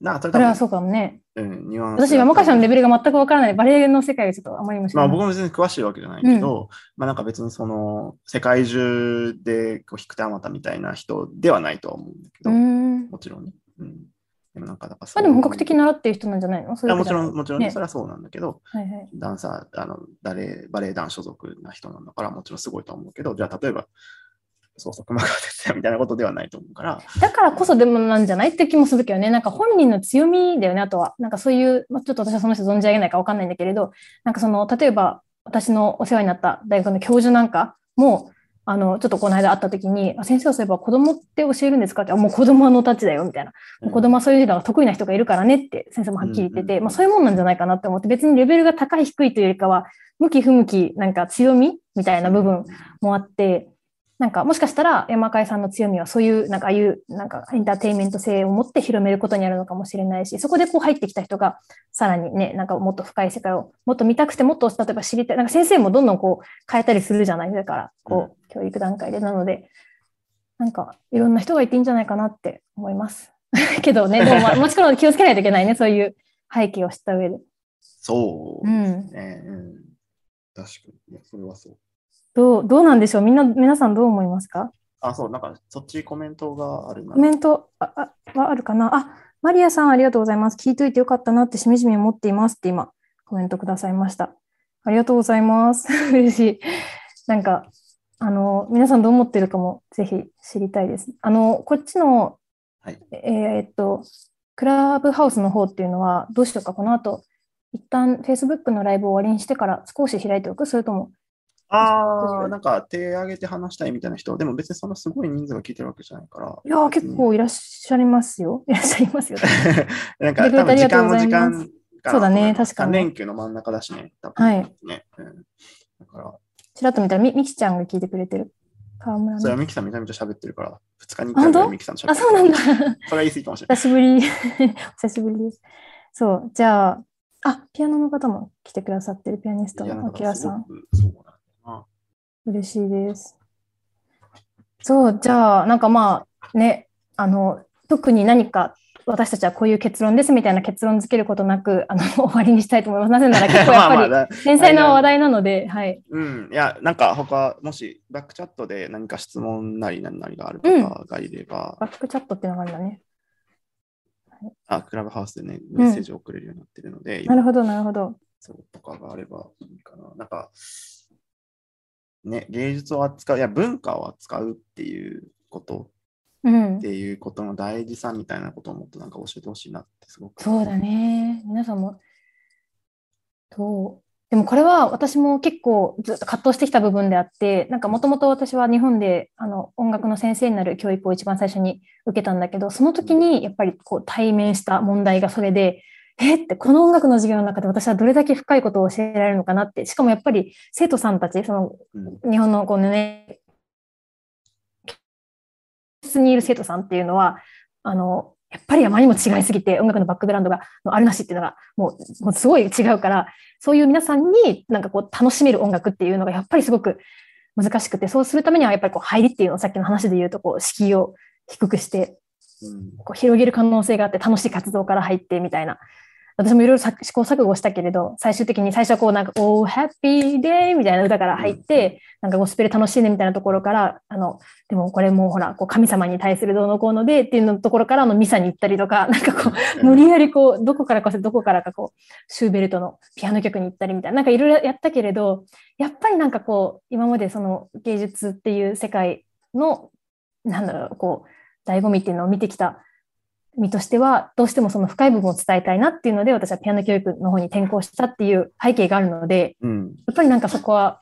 なそれそれは多そうかもね。分、うん、ニュアンスが私、山川さんのレベルが全くわからない。バレエの世界がちょっとあまりにも。まあ僕も別に詳しいわけじゃないけど、まあなんか別にその世界中でこう引く手あまたみたいな人ではないとは思うんだけど。もちろんね。うん。でもなんかだからまあでも本格的に習ってる人なんじゃないの？そういやもちろん、もちろんね、ねそれはそうなんだけど、はいはい。ダンサー、あの、バレエ、バレエ団所属な人なんだから、もちろんすごいと思うけど、じゃあ例えば、そうそう、熊川哲也みたいなことではないと思うから、だからこそでもなんじゃないって気もするけどね。なんか本人の強みだよね、あとは。なんかそういう、まあ、ちょっと私はその人存じ上げないかわかんないんだけれど、なんかその、例えば私のお世話になった大学の教授なんかも、あの、ちょっとこの間会った時に、あ先生はそういえば子供って教えるんですかって、あもう子供のたちだよ、みたいな。もう子供はそういうのが得意な人がいるからねって先生もはっきり言ってて、うんうんうんまあそういうもんなんじゃないかなって思って、別にレベルが高い低いというよりかは、向き不向き、なんか強みみたいな部分もあって、なんかもしかしたら山海さんの強みはそういう、なんかああいう、なんかエンターテインメント性を持って広めることにあるのかもしれないし、そこでこう入ってきた人が、さらにね、なんかもっと深い世界をもっと見たくて、もっと例えば知りたい、なんか先生もどんどんこう変えたりするじゃないだから、こう、教育段階で。なので、なんかいろんな人がいていいんじゃないかなって思います。けどね、でも、まあ、もちろん気をつけないといけないね、そういう背景を知った上で。そううですん。ね。うん。確かに。それはそう。どう、どうなんでしょう？みんな、皆さんどう思いますか？あ、そう、なんか、そっちコメントがあるな。コメントああはあるかな？あ、マリアさんありがとうございます。聞いといてよかったなってしみじみ思っていますって今コメントくださいました。ありがとうございます。嬉しい。なんか、あの、皆さんどう思ってるかもぜひ知りたいです。あの、こっちの、はいえーっと、クラブハウスの方っていうのはどうしようか、この後、一旦 Facebook のライブを終わりにしてから少し開いておく？それとも、ああ、なんか手挙げて話したいみたいな人、でも別にそんなすごい人数が聞いてるわけじゃないから。いやー、結構いらっしゃいますよ。いらっしゃいますよ。なんか多分時間も時間そうだね確かに3連休の真ん中だしね。多分はいね。うんだから、ちらっと見たらみ、みきちゃんが聞いてくれてる。川村それはの。ミキさんめちゃめちゃ喋ってるから、2日に1あ本当？回ぐらいミキさんと喋あ、ってるそうなんだ。それは言い過ぎかもしれない。久しぶり。久しぶりです。そう。じゃあ、あ、ピアノの方も来てくださってるピアニストのあきらさん。そう。嬉しいです。そう、じゃあ、なんかまあね、あの、特に何か私たちはこういう結論ですみたいな結論付けることなく、あの、終わりにしたいと思います。なぜなら結構やっぱり 繊細な話題なので、はい。うん、いや、なんか他、もしバックチャットで何か質問なり何なりがある方がいれば、バックチャットっていうのがあるんだね。あ、クラブハウスでね、メッセージを送れるようになってるので、なるほど、なるほど。そうとかがあればいいかな。なんか、ね、芸術を扱う、いや、文化を扱うっていうことうんっ。ていうことの大事さみたいなことをもっとなんか教えてほしいなってすごく。そうだね。皆さんも、そう？でもこれは私も結構ずっと葛藤してきた部分であって、なんかもともと私は日本であの音楽の先生になる教育を一番最初に受けたんだけど、その時にやっぱりこう対面した問題がそれで、えってこの音楽の授業の中で私はどれだけ深いことを教えられるのかなって、しかもやっぱり生徒さんたち、そのうん。日本のこうね、室にいる生徒さんっていうのは、あの、やっぱりあまりにも違いすぎて、音楽のバックグラウンドがのあるなしっていうのが、もう、もうすごい違うから、そういう皆さんになんかこう楽しめる音楽っていうのがやっぱりすごく難しくて、そうするためにはやっぱりこう入りっていうのをさっきの話で言うと、こう敷居を低くして、うん。こう広げる可能性があって楽しい活動から入ってみたいな。私もいろいろさ試行錯誤したけれど、最終的に最初はこうなんか、Oh, happy day! みたいな歌から入って、なんかゴスペル楽しいねみたいなところから、あの、でもこれもうほら、こう神様に対するどうのこうのでっていうのところからあのミサに行ったりとか、なんかこう、無理やりこう、どこからかどこからかこう、シューベルトのピアノ曲に行ったりみたいな、なんかいろいろやったけれど、やっぱりなんかこう、今までその芸術っていう世界の、なんだろう、こう、醍醐味っていうのを見てきた身としては、どうしてもその深い部分を伝えたいなっていうので、私はピアノ教育の方に転校したっていう背景があるので、うん。やっぱりなんかそこは、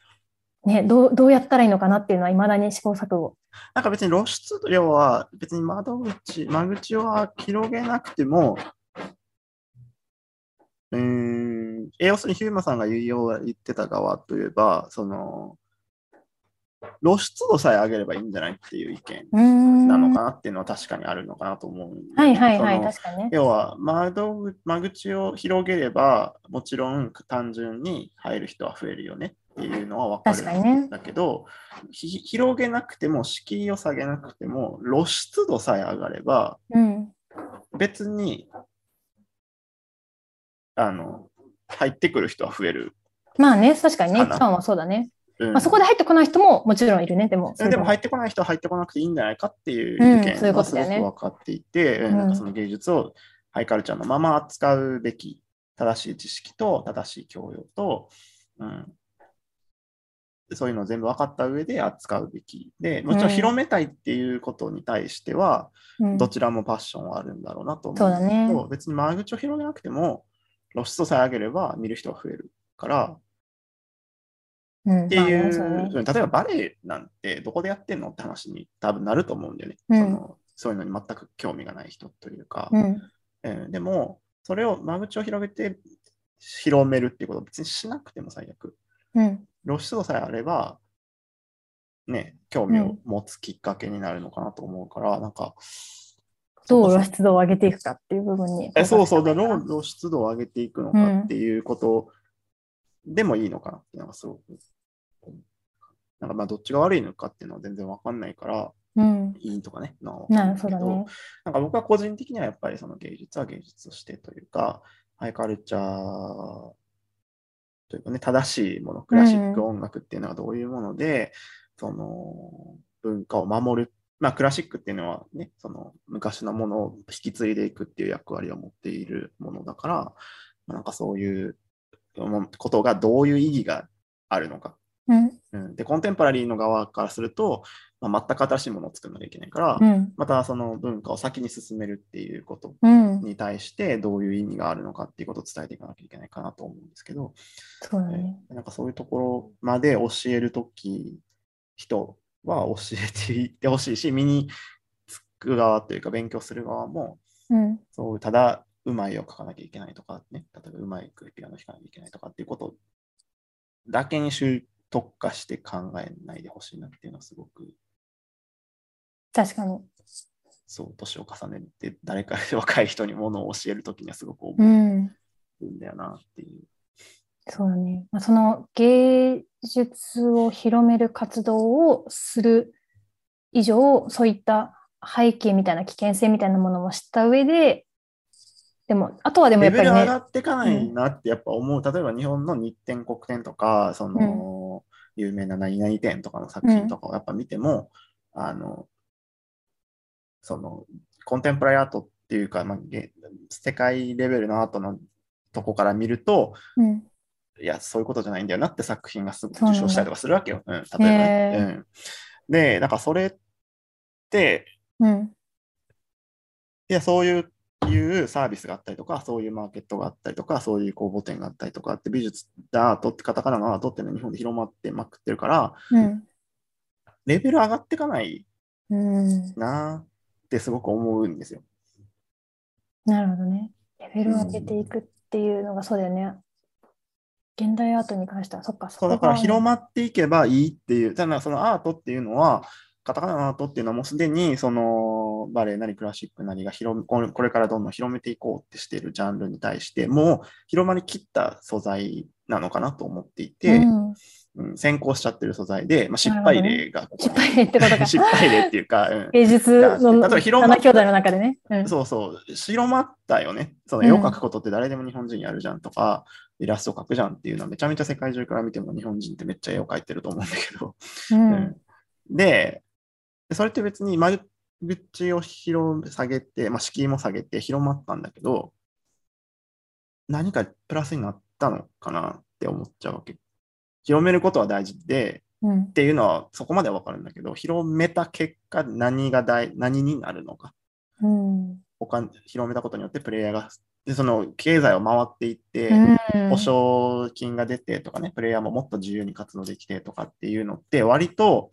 ね、どうどうやったらいいのかなっていうのは、未だに試行錯誤。なんか別に露出量は別に窓口、間口は広げなくても、うーん、え要するにヒューマさんが言うよう言ってた側といえば、その、露出度さえ上げればいいんじゃないっていう意見。なのかなっていうのは確かにあるのかなと思うんではいはいはい、確かにね。要は窓口間口を広げれば、もちろん単純に入る人は増えるよねっていうのは分かるんだけど、ひ広げなくても、敷居を下げなくても、露出度さえ上がれば、うん。別にあの入ってくる人は増える。まあね、確かにね、かな一番はそうだね。うん。まあ、そこで入ってこない人ももちろんいるね、でも。でも入っってこない人は入ってこなくていいんじゃないかっていううん意見はすごく分かっていて、うん。なんかその芸術をハイカルチャーのまま扱うべき正しい知識と正しい教養と、うん、そういうのを全部分かった上で扱うべき。で、もちろん広めたいっていうことに対しては、うん。どちらもパッションはあるんだろうなと思そうだね。けど別に間口を広げなくても露出度さえ上げれば見る人が増えるから、うんっていう、まあね例えばバレエなんてどこでやってんのって話に多分なると思うんだよね。うんそのそういうのに全く興味がない人というか。うん。えーでも、それを間口を広げて広めるっていうことを別にしなくても最悪。うん。露出度さえあれば、ね、興味を持つきっかけになるのかなと思うから、なんか、どう露出度を上げていくかっていう部分に。えそうそうだ、ろ露露出度を上げていくのかっていうことでもいいのかなっていうのがすごく、なんかまあどっちが悪いのかっていうのは全然わかんないから、うん。いいとかね、なないるけどね。なんか僕は個人的にはやっぱりその芸術は芸術としてというか、ハイカルチャーというかね、正しいもの、クラシック音楽っていうのはどういうもので、その文化を守る。まあクラシックっていうのはね、その昔のものを引き継いでいくっていう役割を持っているものだから、まあなんかそういうことがどういう意義があるのか。うん。うん、で、コンテンポラリーの側からすると、まあ、全く新しいものを作らなきゃいけないから、うん。またその文化を先に進めるっていうことうん。に対してどういう意味があるのかっていうことを伝えていかなきゃいけないかなと思うんですけど、そうだね。なんかそういうところまで教えるとき、人は教えていってほしいし、身につく側というか勉強する側も、うん。そうただうまいを書かなきゃいけないとかね、例えばうまいピアノ弾かなきゃいけないとかっていうことだけに集特化して考えないでほしいなっていうのはすごく確かに。そう、年を重ねて誰か若い人にものを教えるときにはすごく思う。うん。るんだよなっていう。そうだね。まあ、その芸術を広める活動をする以上、そういった背景みたいな危険性みたいなものも知った上で、でも、あとはでもやっぱりね。レベル上がっていかないなってやっぱ思う。例えば日本の日展国展とか、その、有名な何々展とかの作品とかをやっぱ見ても、うん、あの、その、コンテンポラリーアートっていうか、まあ、世界レベルのアートのとこから見ると、うん、いや、そういうことじゃないんだよなって作品がすぐ受賞したりとかするわけよ。うん、例えばね。うん、で、なんかそれって、うん、いや、そういういうサービスがあったりとか、そういうマーケットがあったりとか、そういう公募店があったりとかって、美術、アートってカタカナのアートっていうのは日本で広まってまくってるから、うん、レベル上がっていかないなってすごく思うんですよ。なるほどね。レベルを上げていくっていうのがそうだよね。現代アートに関しては、そっか、そうだから広まっていけばいいっていう、ただそのアートっていうのは、カタカナのアートっていうのはもうすでにそのバレエなりクラシックなりが広これからどんどん広めていこうってしているジャンルに対してもう広まりきった素材なのかなと思っていて、うん。うん、先行しちゃってる素材で、まあ、失敗例が、ね、失敗例ってことか。失敗例っていうか、うん、芸術の例えば広ま兄弟の中でね、うん、そうそう。広まったよね。その絵を描くことって誰でも日本人やるじゃんとか、イラスト描くじゃんっていうのはめちゃめちゃ世界中から見ても日本人ってめっちゃ絵を描いてると思うんだけど、でそれって別に間口を広下げて、まあ、敷居も下げて広まったんだけど、何かプラスになったのかなって思っちゃうわけ。広めることは大事で、うん、っていうのはそこまでは分かるんだけど、広めた結果何が大何になるのか。うん、広めたことによってプレイヤーがでその経済を回っていって、保証金が出てとかね、プレイヤーももっと自由に活動できてとかっていうのって、割と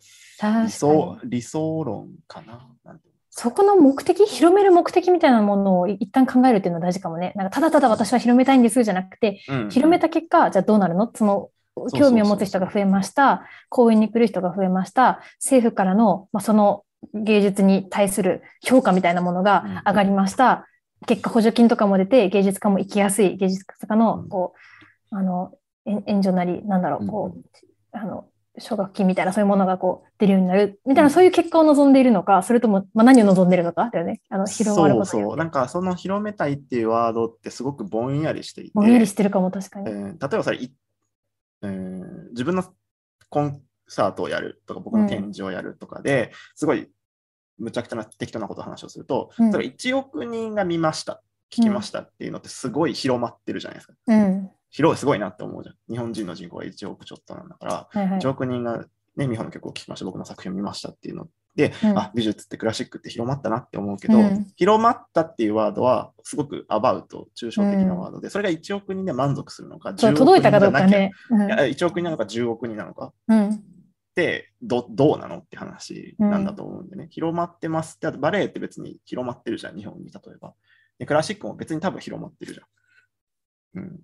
理想理想論かななんて。そこの目的、広める目的みたいなものを一旦考えるっていうのは大事かもね。なんかただただ私は広めたいんですじゃなくて、うん、広めた結果、じゃあどうなるの？その興味を持つ人が増えました、公園に来る人が増えました、政府からの、まあ、その芸術に対する評価みたいなものが上がりました。結果補助金とかも出て芸術家も行きやすい芸術家のこう、あの援助なりなんだろうこう、あの奨学金みたいなそういうものがこう出るようになるみたいなそういう結果を望んでいるのかそれとも、まあ、何を望んでいるのかだよね。あの広まることそうそうなんかその広めたいっていうワードってすごくぼんやりしていて。ぼんやりしてるかも確かに、えー、例えばそれ、えー、自分のコンサートをやるとか僕の展示をやるとかで、うん、すごいむちゃくちゃな適当なことを話をすると、うん、それ1億人が見ました、聞きましたっていうのってすごい広まってるじゃないですか。うん、広い、すごいなって思うじゃん。日本人の人口は1億ちょっとなんだから、はいはい、1億人が、ね、美穂の曲を聴きました、僕の作品を見ましたっていうので、うん、あ、美術ってクラシックって広まったなって思うけど、うん、広まったっていうワードはすごくアバウト、抽象的なワードで、それが1億人で満足するのか、10億人届いたかどうかね。いや1億人なのか10億人なのか。うんってどどうなのって話なんだと思うんでね、うん、広まってます。ってあとバレエって別に広まってるじゃん日本に例えば。でクラシックも別に多分広まってるじゃん、うん、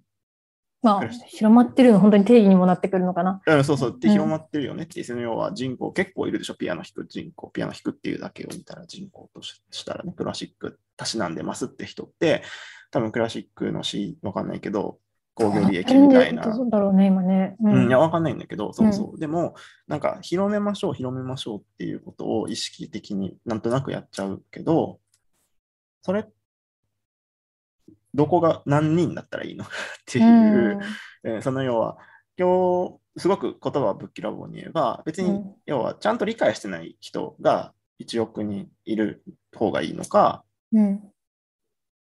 まあ広まってるの本当に定義にもなってくるのかな。うんそうそう。で広まってるよねって、その要は人口結構いるでしょピアノ弾く人口ピアノ弾くっていうだけを見たら人口としたらねクラシックたしなんでますって人って多分クラシックの詩わかんないけど工業利益みたいな。どうだろうね、今ね。うん、いや、わかんないんだけど、そうそう。うん、でも、なんか、広めましょう、広めましょうっていうことを意識的になんとなくやっちゃうけど、それ、どこが何人だったらいいの っていう、うん、その要は、今日、すごく言葉をぶっきらぼうに言えば、別に、要は、ちゃんと理解してない人が1億人いる方がいいのか、うん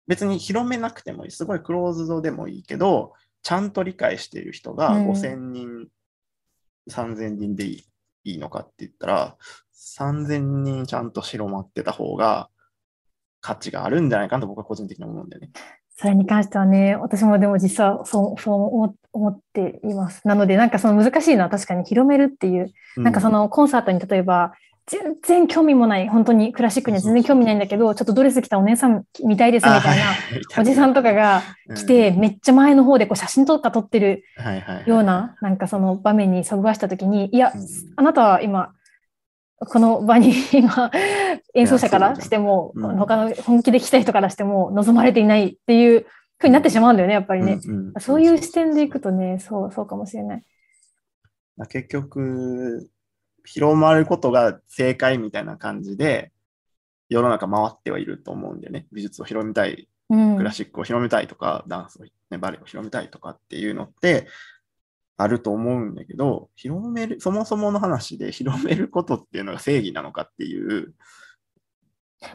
別に広めなくてもいい。すごいクローズドでもいいけど、ちゃんと理解している人が5000人、うん、3000人でいいいいのかって言ったら、3000人ちゃんと広まってた方が価値があるんじゃないかと僕は個人的に思うんだよね。それに関してはね、私もでも実はそうそう思っています。なので、なんかその難しいのは確かに広めるっていう、うん、なんかそのコンサートに例えば全然興味もない、本当にクラシックには全然興味ないんだけど、ちょっとドレス着たお姉さん見たいですみたいなおじさんとかが来て、めっちゃ前の方でこう写真とか撮ってるような、なんかその場面にそぐわしたときに、いや、あなたは今、この場に 今、演奏者からしても、他の本気で来た人からしても望まれていないっていうふうになってしまうんだよね、やっぱりね。そういう視点でいくとね、そう、そうかもしれない。結局、広まることが正解みたいな感じで、世の中回ってはいると思うんだよね。美術を広めたい、うんクラシックを広めたいとか、ダンスを、ね、バレエを広めたいとかっていうのってあると思うんだけど、広める、そもそもの話で広めることっていうのが正義なのかっていう、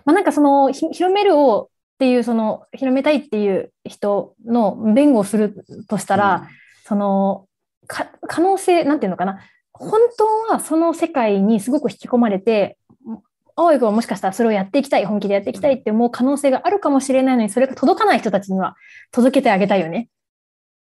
まあ、なんかその、ひ広めるをっていう、その、広めたいっていう人の弁護をするとしたら、その、か可能性、なんていうのかな。本当はその世界にすごく引き込まれて、青い子はもしかしたらそれをやっていきたい、本気でやっていきたいって思う可能性があるかもしれないのに、それが届かない人たちには届けてあげたいよね。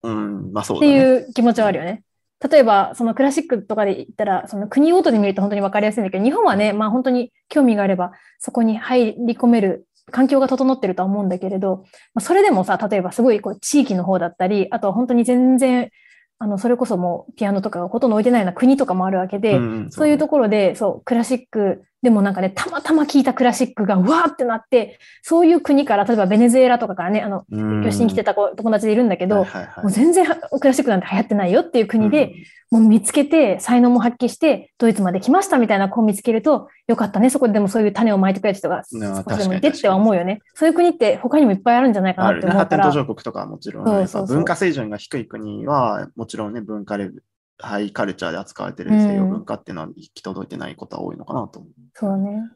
うん、まあそうって。いう気持ちはあるよね。例えば、そのクラシックとかで言ったら、その国ごとで見ると本当に分かりやすいんだけど、日本はね、まあ本当に興味があれば、そこに入り込める環境が整ってるとは思うんだけれど、まあ、それでもさ、例えばすごいこう地域の方だったり、あとは本当に全然、あの、それこそもうピアノとかがほとんど置いてないような国とかもあるわけで、んそういうところで、そう、クラシック、でもなんかね、たまたま聴いたクラシックがうわーってなって、そういう国から、例えばベネズエラとかからね、あの、うん教室に来てた子友達でいるんだけど、はいはいはいもう全然クラシックなんて流行ってないよっていう国で、もう見つけて、才能も発揮して、ドイツまで来ましたみたいな子を見つけると、よかったね、そこででもそういう種をまいてくれる人が少しでもいてっては思うよね。そういう国って他にもいっぱいあるんじゃないかな。って思うから。発展途上国とかはもちろん、そうそうそう文化水準が低い国は、もちろんね、文化レベル、ハイカルチャーで扱われてるうん西洋文化っていうのは行き届いてないことは多いのかなと思う。そうね。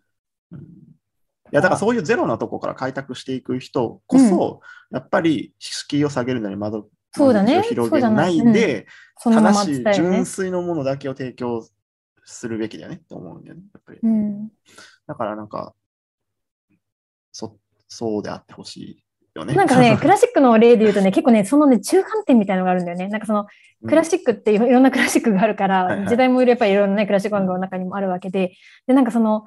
うんいやだからそういうゼロなとこから開拓していく人こそ、やっぱり敷居を下げるのに窓そうだね広げないで、そのまま正し純。粋のものだけを提供するべきだよねって思うんだよね。やっぱりうん。だからなんか、そそうであってほしいよね。なんかね、クラシックの例で言うとね、結構ね、そのね、中間点みたいなのがあるんだよね。なんかその、クラシシックっていろんなクラシックがあるかはいはい。ら、時代もやっぱりいろんなね、クラシック音楽の中にもあるわけで、で、なんかその、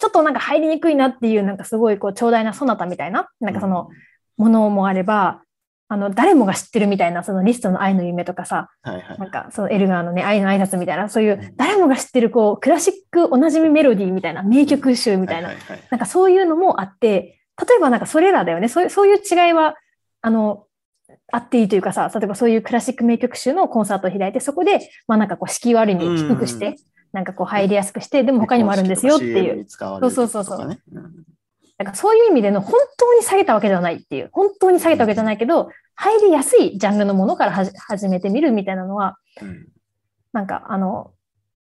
ちょっとなんか入りにくいなっていう、なんかすごいこう、長大なソナタみたいな、なんかその、、ものもあれば、あの、誰もが知ってるみたいな、そのリストの愛の夢とかさ、はいはい。なんかそのエルガーのね、愛の挨拶みたいな、そういう誰もが知ってるこう、クラシックおなじみメロディーみたいな、名曲集みたいなは、ははい。なんかそういうのもあって、例えばなんかそれらだよね。そういうそういう違いは、あの、あっていいというかさ、例えばそういうクラシック名曲集のコンサートを開いて、そこで、まあなんかこう、敷居をある意味低くしうんて、なんかこう入りやすくして、でも他にもあるんですよっていう。。そうそうそうそうそうね。だからそういう意味での本当に下げたわけではないっていう、本当に下げたわけじゃないけど、入りやすいジャンルのものからはじ始めてみるみたいなのは、うんなんかあの、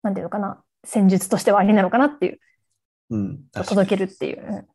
なんていうのかな、戦術としてはありなのかなっていう、うん、届けるっていう。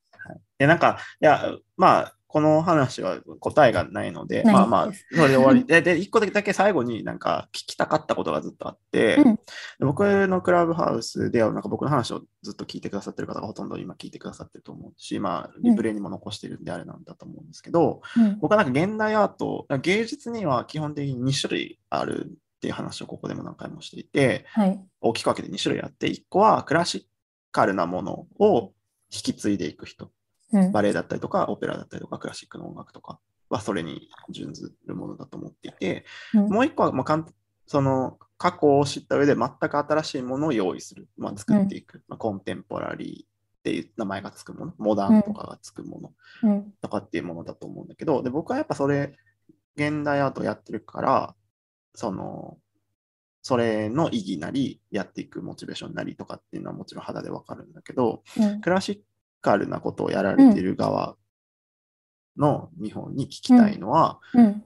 うんで、なんか、いや、まあ、この話は答えがないので、まあまあ、それで終わり。で、で一個だけ最後になんか聞きたかったことがずっとあって、うんで僕のクラブハウスでは、なんか僕の話をずっと聞いてくださってる方がほとんど今聞いてくださってると思うし、まあ、リプレイにも残してるんであれなんだと思うんですけど、うん僕はなんか現代アート、芸術には基本的に2種類あるっていう話をここでも何回もしていて、はい。大きく分けて2種類あって、1個はクラシカルなものを引き継いでいく人。うん。バレエだったりとか、オペラだったりとか、クラシックの音楽とかはそれに準ずるものだと思っていて、うん。もう一個はもうかんその過去を知った上で全く新しいものを用意する、まあ、作っていく、まあ、コンテンポラリーっていう名前がつくもの、モダンとかがつくものうん。とかっていうものだと思うんだけど、で僕はやっぱそれ、現代アートやってるから、その、それの意義なり、やっていくモチベーションなりとかっていうのはもちろん肌でわかるんだけど、うん。クラシカルなことをやられている側の日本に聞きたいのは、うん。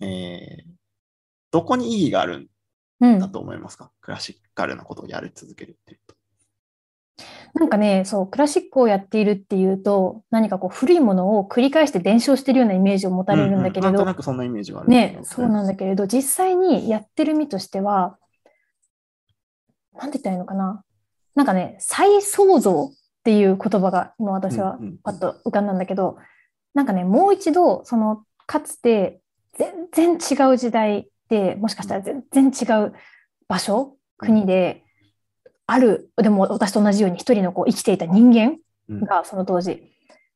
えーどこに意義があるんうん。だと思いますか、クラシカルなことをやり続けるっていうと。なんかね、そう、クラシックをやっているっていうと、何かこう古いものを繰り返して伝承してるようなイメージを持たれるんだけれううなんとど、なくそんなイメージがあるんだけねど、そうなんだけれど、実際にやってる身としては、なんて言ったらいいのかな？なんかね、再創造っていう言葉が今私はうんうんパッと浮かんだんだけど、なんかね、もう一度、その、かつて全然違う時代で、もしかしたら全然違う場所、国で、ある、でも私と同じように一人のこう生きていた人間うん。がその当時、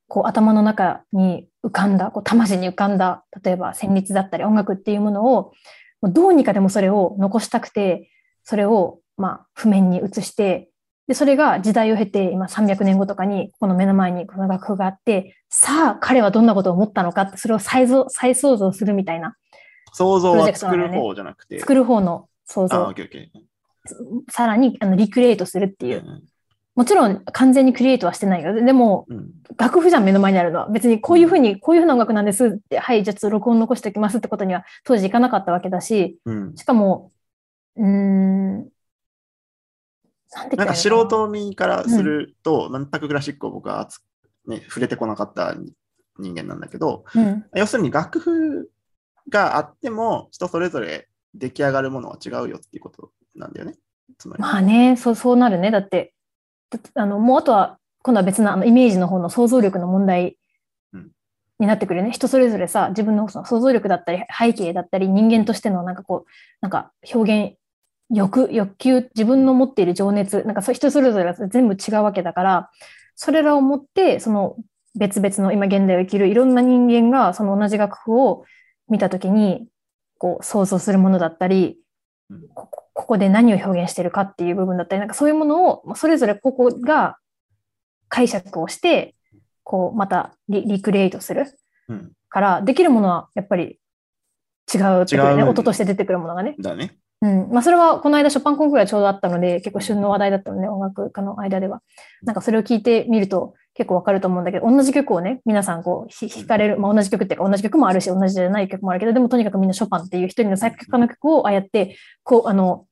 こう頭の中に浮かんだ、こう魂に浮かんだ、例えば旋律だったり音楽っていうものを、もうどうにかでもそれを残したくて、それをまあ譜面に移して、で、それが時代を経て、今300年後とかに、この目の前にこの楽譜があって、さあ、彼はどんなことを思ったのかって、それを再像再想像するみたいな、想像は作る方じゃなくて？作る方の想あ、オ像ッ、ケーオッケさらにあのリクリエイトするってー。いう。もちろん完全にクリエイトはしてないよ。でも、うん。楽譜じゃん、目の前にあるのは。別にこういうふうに、こういうふうな音楽なんですって、はい、じゃあちょっと録音残しておきますってことには当時いかなかったわけだし、うん。しかも、うーん、なんか素人見からすると、全くクラシックを僕はね、触れてこなかった人間なんだけど、うん、要するに楽譜があっても、人それぞれ出来上がるものは違うよっていうことなんだよね。つまり。まあね、そう、そうなるね。だって、あの、もうあとは、今度は別のあのイメージの方の想像力の問題うんになってくるよね。人それぞれさ、自分のその想像力だったり、背景だったり、人間としてのなんかこう、なんか表現、欲、欲求、自分の持っている情熱、なんかそう人それぞれが全部違うわけだから、それらをもって、その別々の今現代を生きるいろんな人間がその同じ楽譜を見たときに、こう想像するものだったり、うんここで何を表現してるかっていう部分だったり、なんかそういうものを、まあそれぞれここが解釈をして、こう、またリリクリエイトするうん。から、できるものはやっぱり違うね。違う音として出てくるものがね。だね。うん。まあそれはこの間ショパンコンクールがちょうどあったので、結構旬の話題だったので、音楽家の間では。なんかそれを聞いてみると結構わかると思うんだけど、同じ曲をね、皆さんこうひ弾かれる、まあ同じ曲っていうか同じ曲もあるし、同じじゃない曲もあるけど、でもとにかくみんなショパンっていう一人の作曲家の曲をああやって、こう、あの、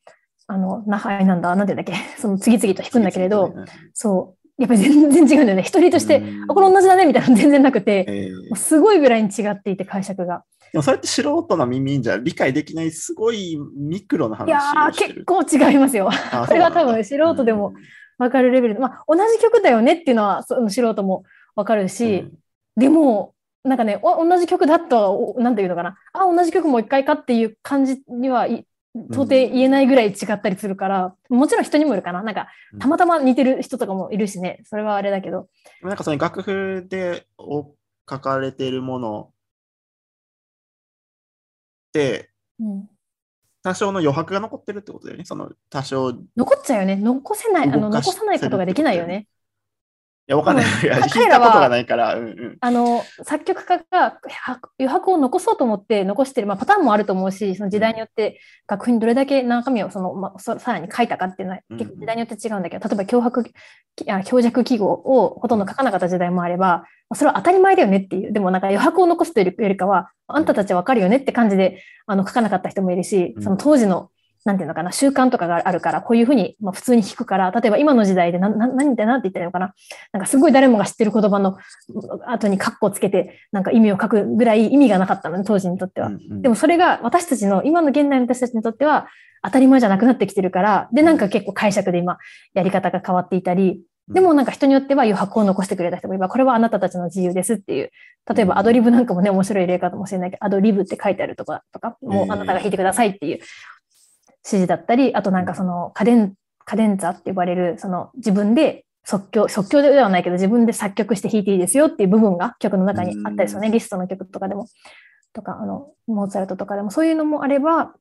あの、な、あれなんだ、なんていうんだっけ、その次々と弾くんだけれど、うんそう。やっぱり全然違うんだよね。一人として、うんあ、これ同じだねみたいなの全然なくて、えーすごいぐらいに違っていて解釈が。でもそれって素人の耳じゃ理解できないすごいミクロないやー、話をしてる。結構違いますよ。あ これは多分素人でも、わかるレベルで、まあ、同じ曲だよねっていうのはその素人もわかるそうなんでも、なんかね、お同じ曲だとなんていうのかな、あ、同じ曲もう一回かっていう感じにはい到底言えないぐらい違ったりするから、もちろん人にもよるかな。なんか、うんたまたま似てる人とかもいるしね、それはあれだけど。うんなんかその楽譜でお書かれているものうん多少の余白が残ってるってことだよね。その多少、い残っちゃうよね。残せない、あの、残さないことができないよね。や、わかんない。いや、彼聞いたことがないから、うんうん。あの、作曲家がは余白を残そうと思って残してる、まあ、パターンもあると思うし、その時代によって楽譜にどれだけ中身をその、まあ、そさらに書いたかっていうのはうん結構時代によって違うんだけど、例えば強白きあ強弱記号をほとんど書かなかった時代もあれば、まあそれは当たり前だよねっていう、でもなんか余白を残すというよりかは、あんたたちはわかるよねって感じであの書かなかった人もいるしう、んその当時のなんていうのかな、習慣とかがあるから、こういうふうに、まあ、普通に弾くから、例えば今の時代でな、な、何ってなんて言ったらいいのかな。なんかすごい誰もが知ってる言葉の後にカッコつけて、なんか意味を書くぐらい意味がなかったのね、当時にとっては。うんうんでもそれが私たちの、今の現代の私たちにとっては当たり前じゃなくなってきてるから、で、なんか結構解釈で今、やり方が変わっていたり、でもなんか人によっては余白を残してくれた人もいれば、これはあなたたちの自由ですっていう。例えばアドリブなんかもね、面白い例かもしれないけど、アドリブって書いてあるとか、とか、もうあなたが弾いてくださいっていう指示だったり、あとなんかそのカデン、カデンザって呼ばれる、その自分で即興、即興ではないけど自分で作曲して弾いていいですよっていう部分が曲の中にあったりするね。リストの曲とかでも。とか、あの、モーツァルトとかでもそういうのもあれば、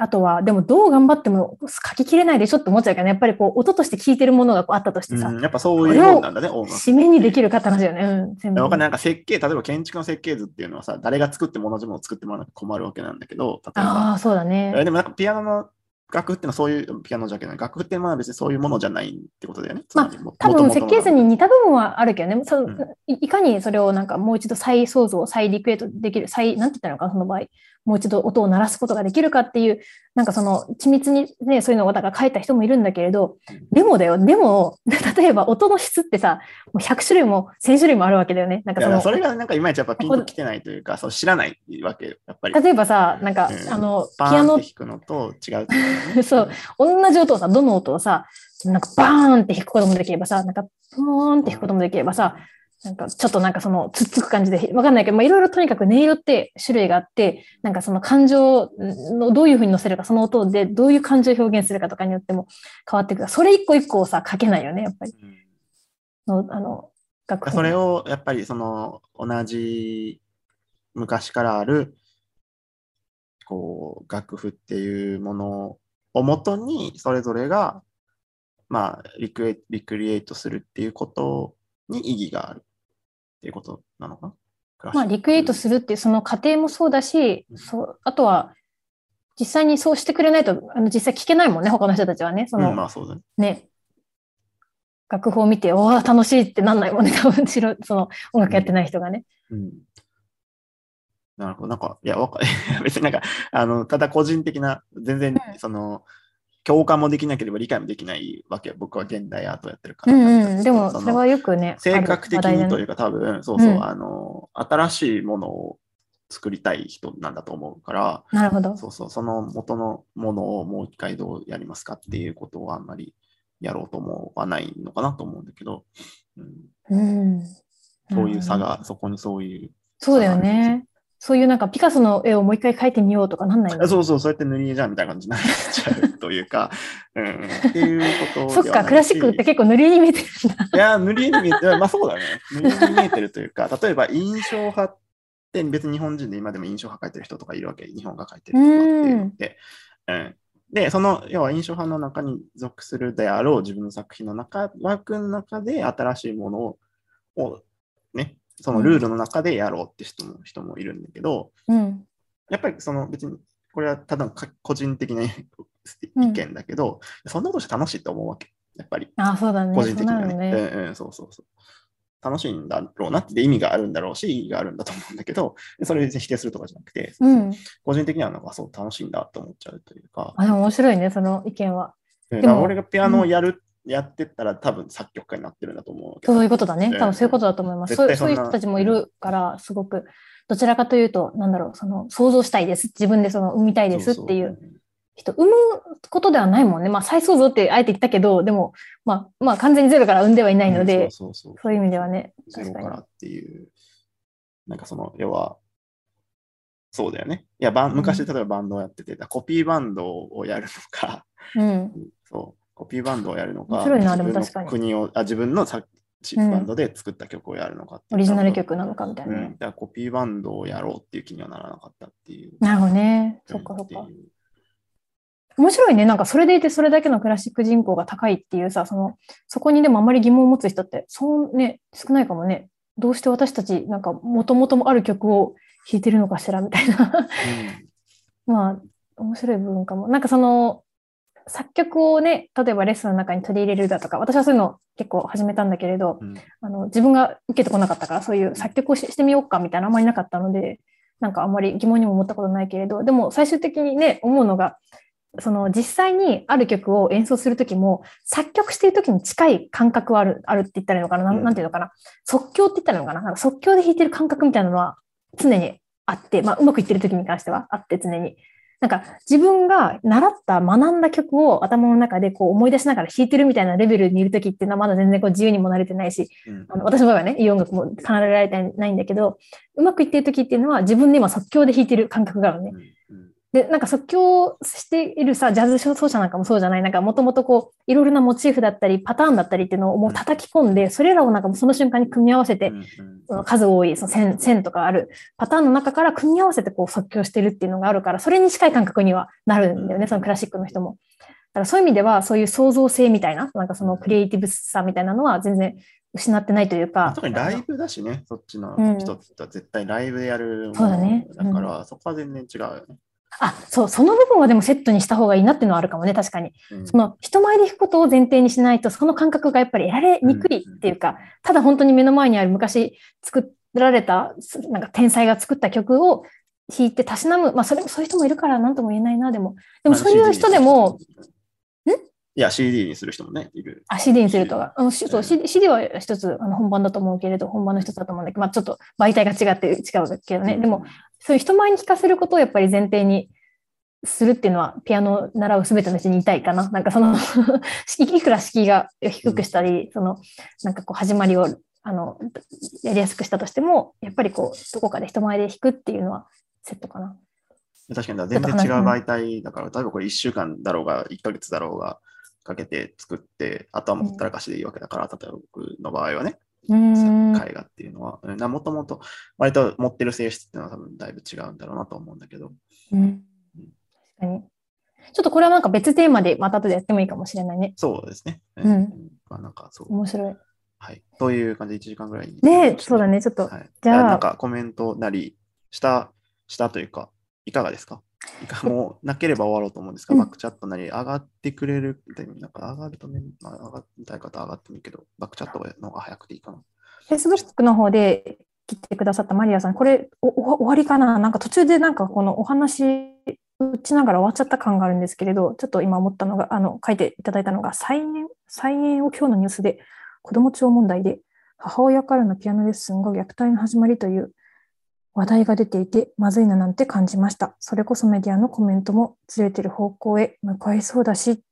あとは、でもどう頑張っても書ききれないでしょって思っちゃうけどね、やっぱりこう、音として聴いてるものがこうあったとしてさ、うんやっぱそういうもんなんだね、音楽。締めにできるかって話だよね。うん、全部。わかんない。なんか設計、例えば建築の設計図っていうのはさ、誰が作っても同じものを作ってもらわなきゃ困るわけなんだけど、例えば、ああ、そうだね。えでもなんかピアノの楽譜ってのはそういう、ピアノじゃない、楽譜っていうものは別にそういうものじゃないってことだよね。まあ多分設計図に似た部分はあるけどね、そのうんいいかにそれをなんかもう一度再創造、再リクエイトできる、再、なんて言ったのかな、その場合、もう一度音を鳴らすことができるかっていう、なんかその緻密にね、そういうのをだから書いた人もいるんだけれど、でもだよ、でも、例えば音の質ってさ、もう100種類も1000種類もあるわけだよね。なんかそのそれがなんかいまいちやっぱピンときてないというか、そう知らないわけよ、やっぱり。例えばさ、なんか、うんあの、ピパアノ弾くのと違うね そう。同じ音をさ、どの音をさ、なんかバーンって弾くこともできればさ、なんかポーンって弾くこともできればさ、なんかちょっとなんかそのつっつく感じで、わかんないけど、まあいろいろとにかく音色って種類があって、なんかその感情のどういうふうに乗せるか、その音でどういう感情を表現するかとかによっても変わってくる。それ一個一個をさ、書けないよね、やっぱり。うんのあの、楽譜それをやっぱりその同じ昔からあるこう楽譜っていうものをもとにそれぞれがまあリクエ、リクリエイトするっていうことに意義があるっていうことなのか？なまあ、リクエイトするっていうその過程もそうだし、そうあとは実際にそうしてくれないとあの実際聞けないもんね他の人たちはねその、うん、まあそうだね。ね楽譜を見ておお楽しいってなんないもんね多分しろその音楽やってない人がね。うん。なるほど。なんか、いや、わか 別になんか、あの、ただ個人的な、全然う、んその、共感もできなければ理解もできないわけよ。僕は現代アートやってるかうら。んうん、でもそれはよくね性格的にというか、多分、そうそう、うんあの、新しいものを作りたい人なんだと思うから、なるほど。そうそう、その元のものをもう一回どうやりますかっていうことをあんまりやろうと思わないのかなと思うんだけど、うん、うん、そういう差が、そこにそういう。そうだよね。そういうなんかピカソの絵をもう一回描いてみようとかなんないそうそう、そうやって塗り絵じゃんみたいな感じになっちゃうというか、うん、っていうことそっか、クラシックって結構塗り絵に見えてるんだ。いや、塗り絵に見えて、まあそうだね。塗り絵に見えてるというか、例えば印象派って別に日本人で今でも印象派描いてる人とかいるわけ。日本が描いてる人っていうのって。うんで、その、要は印象派の中に属するであろう自分の作品の中、枠の中で新しいものを、をね、そのルールの中でやろうって人も,、人もいるんだけど、うん。やっぱりその別に、これはただのか個人的な意うん見だけど、そんなことして楽しいと思うわけ。やっぱり。あそうだね。個人的にはね。そうなるね。うんうん、そうそうそう。楽しいんだろうなって意味があるんだろうし、意義があるんだと思うんだけど、それで否定するとかじゃなくて、うん。個人的にはなんかそう楽しいんだと思っちゃうというか、あ、でも面白いね、その意見は。俺がピアノをやる、やってったら多分作曲家になってるんだと思うそういうことだね。うん多分そういうことだと思います。そういう人たちもいるから、すごく、どちらかというと、なんだろう、その、想像したいです。自分でその、生みたいですっていう人、生むことではないもんね。まあ、再創造ってあえて言ったけど、でも、まあ、まあ、完全にゼロから生んではいないので、そういう意味ではね、ゼロ確からっていう、なんかその、要は、そうだよね。いや、バン昔、うん。例えばバンドをやってて、コピーバンドをやるのか、うん。そう、コピーバンドをやるのか、面白いな自分のでも確かに国をあ自分のさバンドで作った曲をやるのかってオリジナル多曲なのかみたい分うん。だからコピーバンドをやろうっていう気にはならなかったっていう。なるほどね。うんそっかそっか。面白いね。なんかそれでいてそれだけのクラシック人口が高いっていうさ、その、そこにでもあまり疑問を持つ人って、そうね、少ないかもね。どうして私たち、なんか、もともとある曲を弾いてるのかしらみたいな。まあ、面白い部分かも。なんかその、作曲をね、例えばレッスンの中に取り入れるだとか、私はそういうの結構始めたんだけれど、うんあの自分が受けてこなかったから、そういう作曲をししてみようかみたいなあんまりなかったので、なんかあんまり疑問にも思ったことないけれど、でも最終的にね、思うのが、その実際にある曲を演奏するときも、作曲しているときに近い感覚はある、あるって言ったらいいのかな、なんうんなんていうのかな、即興って言ったらいいのかな、なんか即興で弾いてる感覚みたいなのは常にあって、まあ、うまくいってるときに関してはあって常に。なんか自分が習った学んだ曲を頭の中でこう思い出しながら弾いてるみたいなレベルにいるときっていうのはまだ全然こう自由にもなれてないし、うんあの私の場合はね、いい音楽も奏でられてないんだけど、うまくいってる時っていうのは自分で今即興で弾いてる感覚があるのね。うんで、なんか即興しているさ、ジャズ奏者なんかもそうじゃない、なんかもともとこう、いろいろなモチーフだったり、パターンだったりっていうのをもう叩き込んで、それらをなんかその瞬間に組み合わせてう、んその数多いその線線とかあるパターンの中から組み合わせてこう即興してるっていうのがあるから、それに近い感覚にはなるんだよね、うんそのクラシックの人も。だからそういう意味では、そういう創造性みたいな、なんかそのクリエイティブさみたいなのは全然失ってないというか。特にライブだしね、そっちのうん。人って絶対ライブでやるものそうだね。だから、そこは全然違うよね。あ、そう、その部分はでもセットにした方がいいなっていうのはあるかもね、確かに。うんその人前で弾くことを前提にしないと、その感覚がやっぱり得られにくいっていうか、ただ本当に目の前にある昔作られた、すなんか天才が作った曲を弾いてたしなむ、まあそれもそういう人もいるから何とも言えないな、でも。でもそういう人でも、いや、CD にする人もね、いる。あ、CD にするとか、うん、しそう、CD, CD は一つあの本番だと思うけれど、本番の一つだと思うんだけど、まあちょっと媒体が違って違うけどね、でも、そういう人前に聴かせることをやっぱり前提にするっていうのは、ピアノを習うすべての人に言いたいかな。なんかその いくら敷居が低くしたり、その、なんかこう始まりを、あの、やりやすくしたとしても、やっぱりこう、どこかで人前で弾くっていうのはセットかな。確かに、全然違う媒体だから、例えばこれ1週間だろうが、1ヶ月だろうが、かけて作って、あとはもうほったらかしでいいわけだから、例えば僕の場合はね、うーん。絵画っていうのは、うんもともと割と持ってる性質っていうのは多分だいぶ違うんだろうなと思うんだけど。うん確かに。ちょっとこれはなんか別テーマでまた後でやってもいいかもしれないね。そうですね。うんまあなんかそう。面白い。はい。という感じで1時間ぐらいに。ねそうだね。ちょっと、はい。じゃあなんかコメントなりした、したというか、いかがですか？もうなければ終わろうと思うんですが、うん。バックチャットなり上がってくれる、なんか上がるとね、まあ、上がりたい方は上がってもいいけど、バックチャットの方が早くていいかな。Facebook の方で切ってくださったマリアさん、これおお終わりかな？なんか途中でなんかこのお話打ちながら終わっちゃった感があるんですけれど、ちょっと今思ったのが、あの、書いていただいたのが、再演、再演を今日のニュースで、子供庁問題で、母親からのピアノレッスンが虐待の始まりという話題が出ていて、まずいななんて感じました。それこそメディアのコメントもずれてる方向へ向かいそうだし、って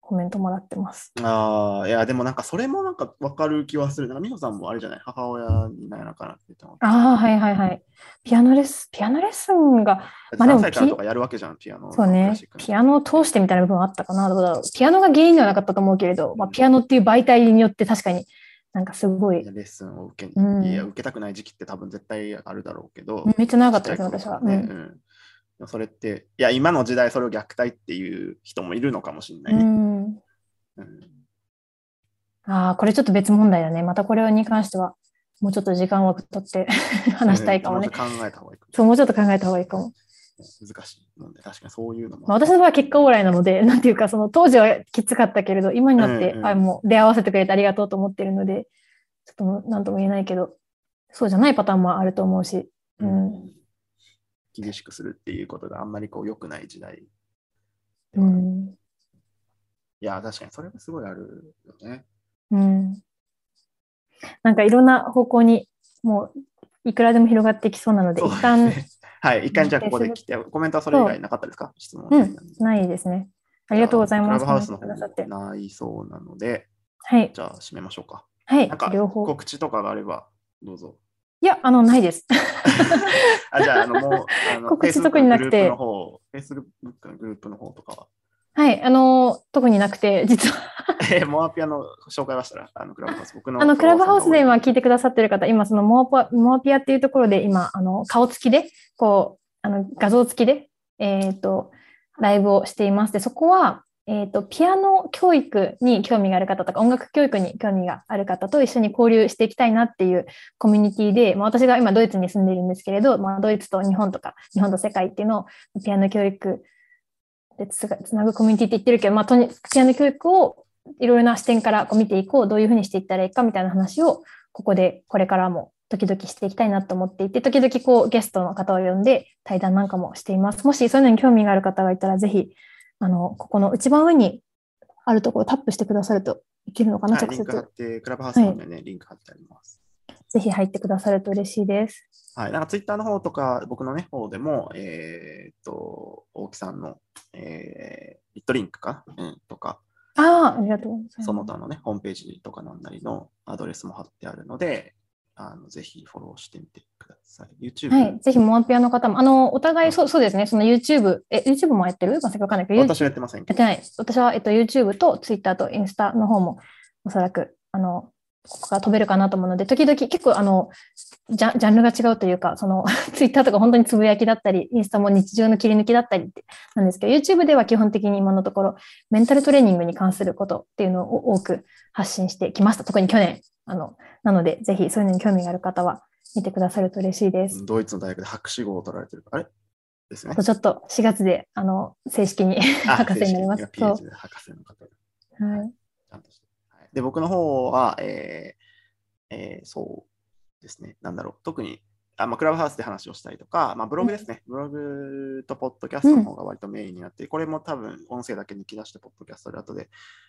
コメントもらってます。ああ、いや、でもなんかそれもなんか分かる気はする。なんか美穂さんもあれじゃない？母親にならなかなって言ったの。ああ、はいはいはい。ピアノレッスン、ピアノレッスンが、まあでも3歳からとかやるわけじゃん、ピアノ。クそうねピアノを通してみたいな部分はあったかな。どうだろう。ピアノが原因ではなかったと思うけれど、まあ、ピアノっていう媒体によって確かになんかすごい、レッスンを受け、うんいや、受けたくない時期って多分絶対あるだろうけど、めっちゃ長かったですね、私は。うんうんそれって、いや、今の時代それを虐待っていう人もいるのかもしれないね。うん。うんああ、これちょっと別問題だね。またこれに関しては、もうちょっと時間枠取って 話したいかもねう。ん考えた方がいいかもそう、もうちょっと考えた方がいいかも。難しいもんで、確かにそういうのも。まあ、私の場合は結果オーライなので、なんていうか、その当時はきつかったけれど、今になって、うんうんあもう出会わせてくれてありがとうと思ってるので、ちょっともう何とも言えないけど、そうじゃないパターンもあると思うし、ううんん厳しくするっていうことがあんまりこう良くない時代。うん。いや、確かにそれがすごいあるよね。うん。なんかいろんな方向にもういくらでも広がってきそうなので、です一旦ねはい、一回じゃあここで来て、コメントはそれ以外なかったですか？質問うんないですね。ありがとうございます。クラブハウスの方。もないそうなので、はい。じゃあ締めましょうか。はいなんか。両方。告知とかがあれば、どうぞ。いや、あの、ないです。あ、じゃあ、あの、もう、あの、告知特になくて Facebook の方、Facebook のグループの方とかは、はい。あの、特になくて、実は、えーモアピアの紹介はしたら、あの、クラブハウス、僕の。あの、クラブハウスで今は聞いてくださってる方、今、そのモアパモアピアっていうところで、今、あの、顔つきで、こう、あの、画像付きで、えっ、と、ライブをしています。で、そこは、えっ、と、ピアノ教育に興味がある方とか、音楽教育に興味がある方と一緒に交流していきたいなっていうコミュニティで、まあ、私が今ドイツに住んでいるんですけれど、まあ、ドイツと日本とか、日本と世界っていうのをピアノ教育でつなぐコミュニティって言ってるけど、まあ、とにピアノ教育をいろいろな視点からこう見ていこう、どういうふうにしていったらいいかみたいな話を、ここでこれからも時々していきたいなと思っていて、時々こうゲストの方を呼んで対談なんかもしています。もしそういうのに興味がある方がいたら、ぜひ、あの、ここの一番上にあるところをタップしてくださるといけるのかな、い、直接。リンク貼って、クラブハウスの方にね、リンク貼ってあります。ぜひ入ってくださると嬉しいです。はい、なんかツイッターの方とか、僕のね、方でも、えーっと、大木さんの、えー、リットリンクか、うん、とか、ああ、ありがとうございます。その他のね、ホームページとかなんなりのアドレスも貼ってあるので、あのぜひフォローしてみてください。YouTube、はい。ぜひ、モアピアの方も、あの、お互い、そうそうですね、その YouTube、え、YouTube もやってる？まさかわかんないけど、私はやってません。やってない。私は、えっと、YouTube と Twitter とインスタの方も、おそらく、あの、ここから飛べるかなと思うので、時々結構、あの、ジャンジャンルが違うというか、その、Twitter とか本当につぶやきだったり、インスタも日常の切り抜きだったりってなんですけど、YouTube では基本的に今のところ、メンタルトレーニングに関することっていうのを多く発信してきました。特に去年。あの、なので、ぜひそういうのに興味がある方は、見てくださると嬉しいです。ドイツの大学で博士号を取られてる。あれ？ですねあと。ちょっと4月で、あの、正式にあ 博士になります。博士の方で。はい。ちゃんとして。はいで、僕の方は、えーえーそうですね、なんだろう、特に、あまあ、クラブハウスで話をしたりとか、まあ、ブログですね、ブログとポッドキャストの方が割とメインになって、これも多分音声だけ抜き出して、ポッドキャストで後で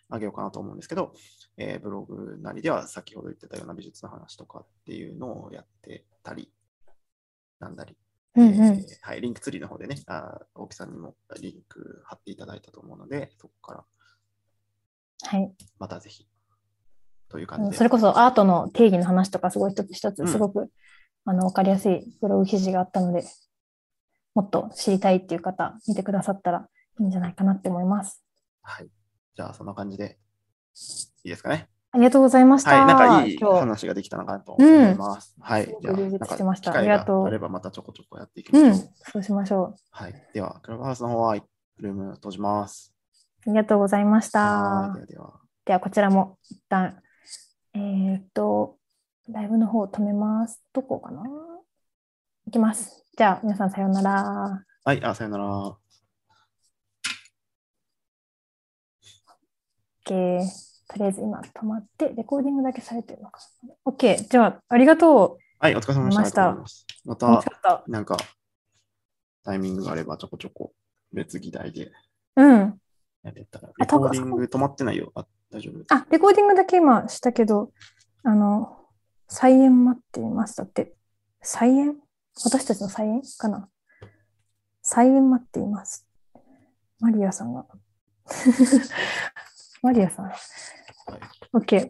あげようかなと思うんですけど、えーブログなりでは先ほど言ってたような美術の話とかっていうのをやってたり、なんだり、うんうん。えーはい、リンクツリーの方でね、あ大木さんにもリンク貼っていただいたと思うので、そこからはい。またぜひ、というあ感じそれこそアートの定義の話とかすごい一つ一うんつすごく、あの分かりやすいブログ記事があったので、もっと知りたいっていう方、見てくださったらいいんじゃないかなって思います。はい。じゃあ、そんな感じで、いいですかね？ありがとうございました。はい。なんかいい話ができたのかなと思います。はいすご。くじゃあ、充実してましたありがとうがあればまたちょこちょこやっていきましょう。うん、そうしましょはい。では、クラブハウスの方は以ルーム閉じます。ありがとうございまし。たで。はでは。では、こちらも一旦、えーっと、ライブの方を止めます。どこかな？いきます。じゃあ、皆さんさようなら。はい、あ、さよなら。OK。とりあえず今止まって、レコーディングだけされてるのかな。OK。じゃあ、ありがとはい、お疲れ様でした。また。なんか、タイミングがあればちょこちょこ別議題でうん。やれたら。あレコーディング止まってないよ。あ、大丈夫。あ、レコーディングだけ今したけど、あの、再演待っています。だって、再演？私たちの再演かな？再演待っています。マリアさんが。マリアさん。OK。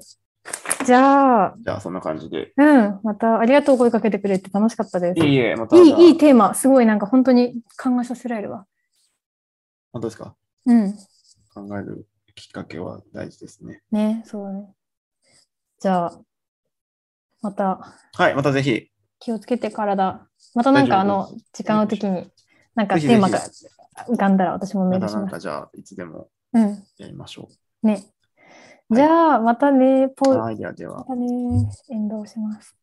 じゃあ、じゃあ、そんな感じで。うん、またありがとう声かけてくれて楽しかったです。いえいえ、また。いい、いいテーマ。すごいなんか本当に考えさせられるわ。本当ですか？うん。考えるきっかけは大事ですね。ね、そうだね。じゃあ、またはい、またぜひ。気をつけて体。またなんかあの時間の時に、なんかテーマが浮かんだら私もメールします。またなんかじゃあ、いつでもうん。やりましょね。じゃあ、またね、ポう。ーはい、ではではま。たね、エンドします。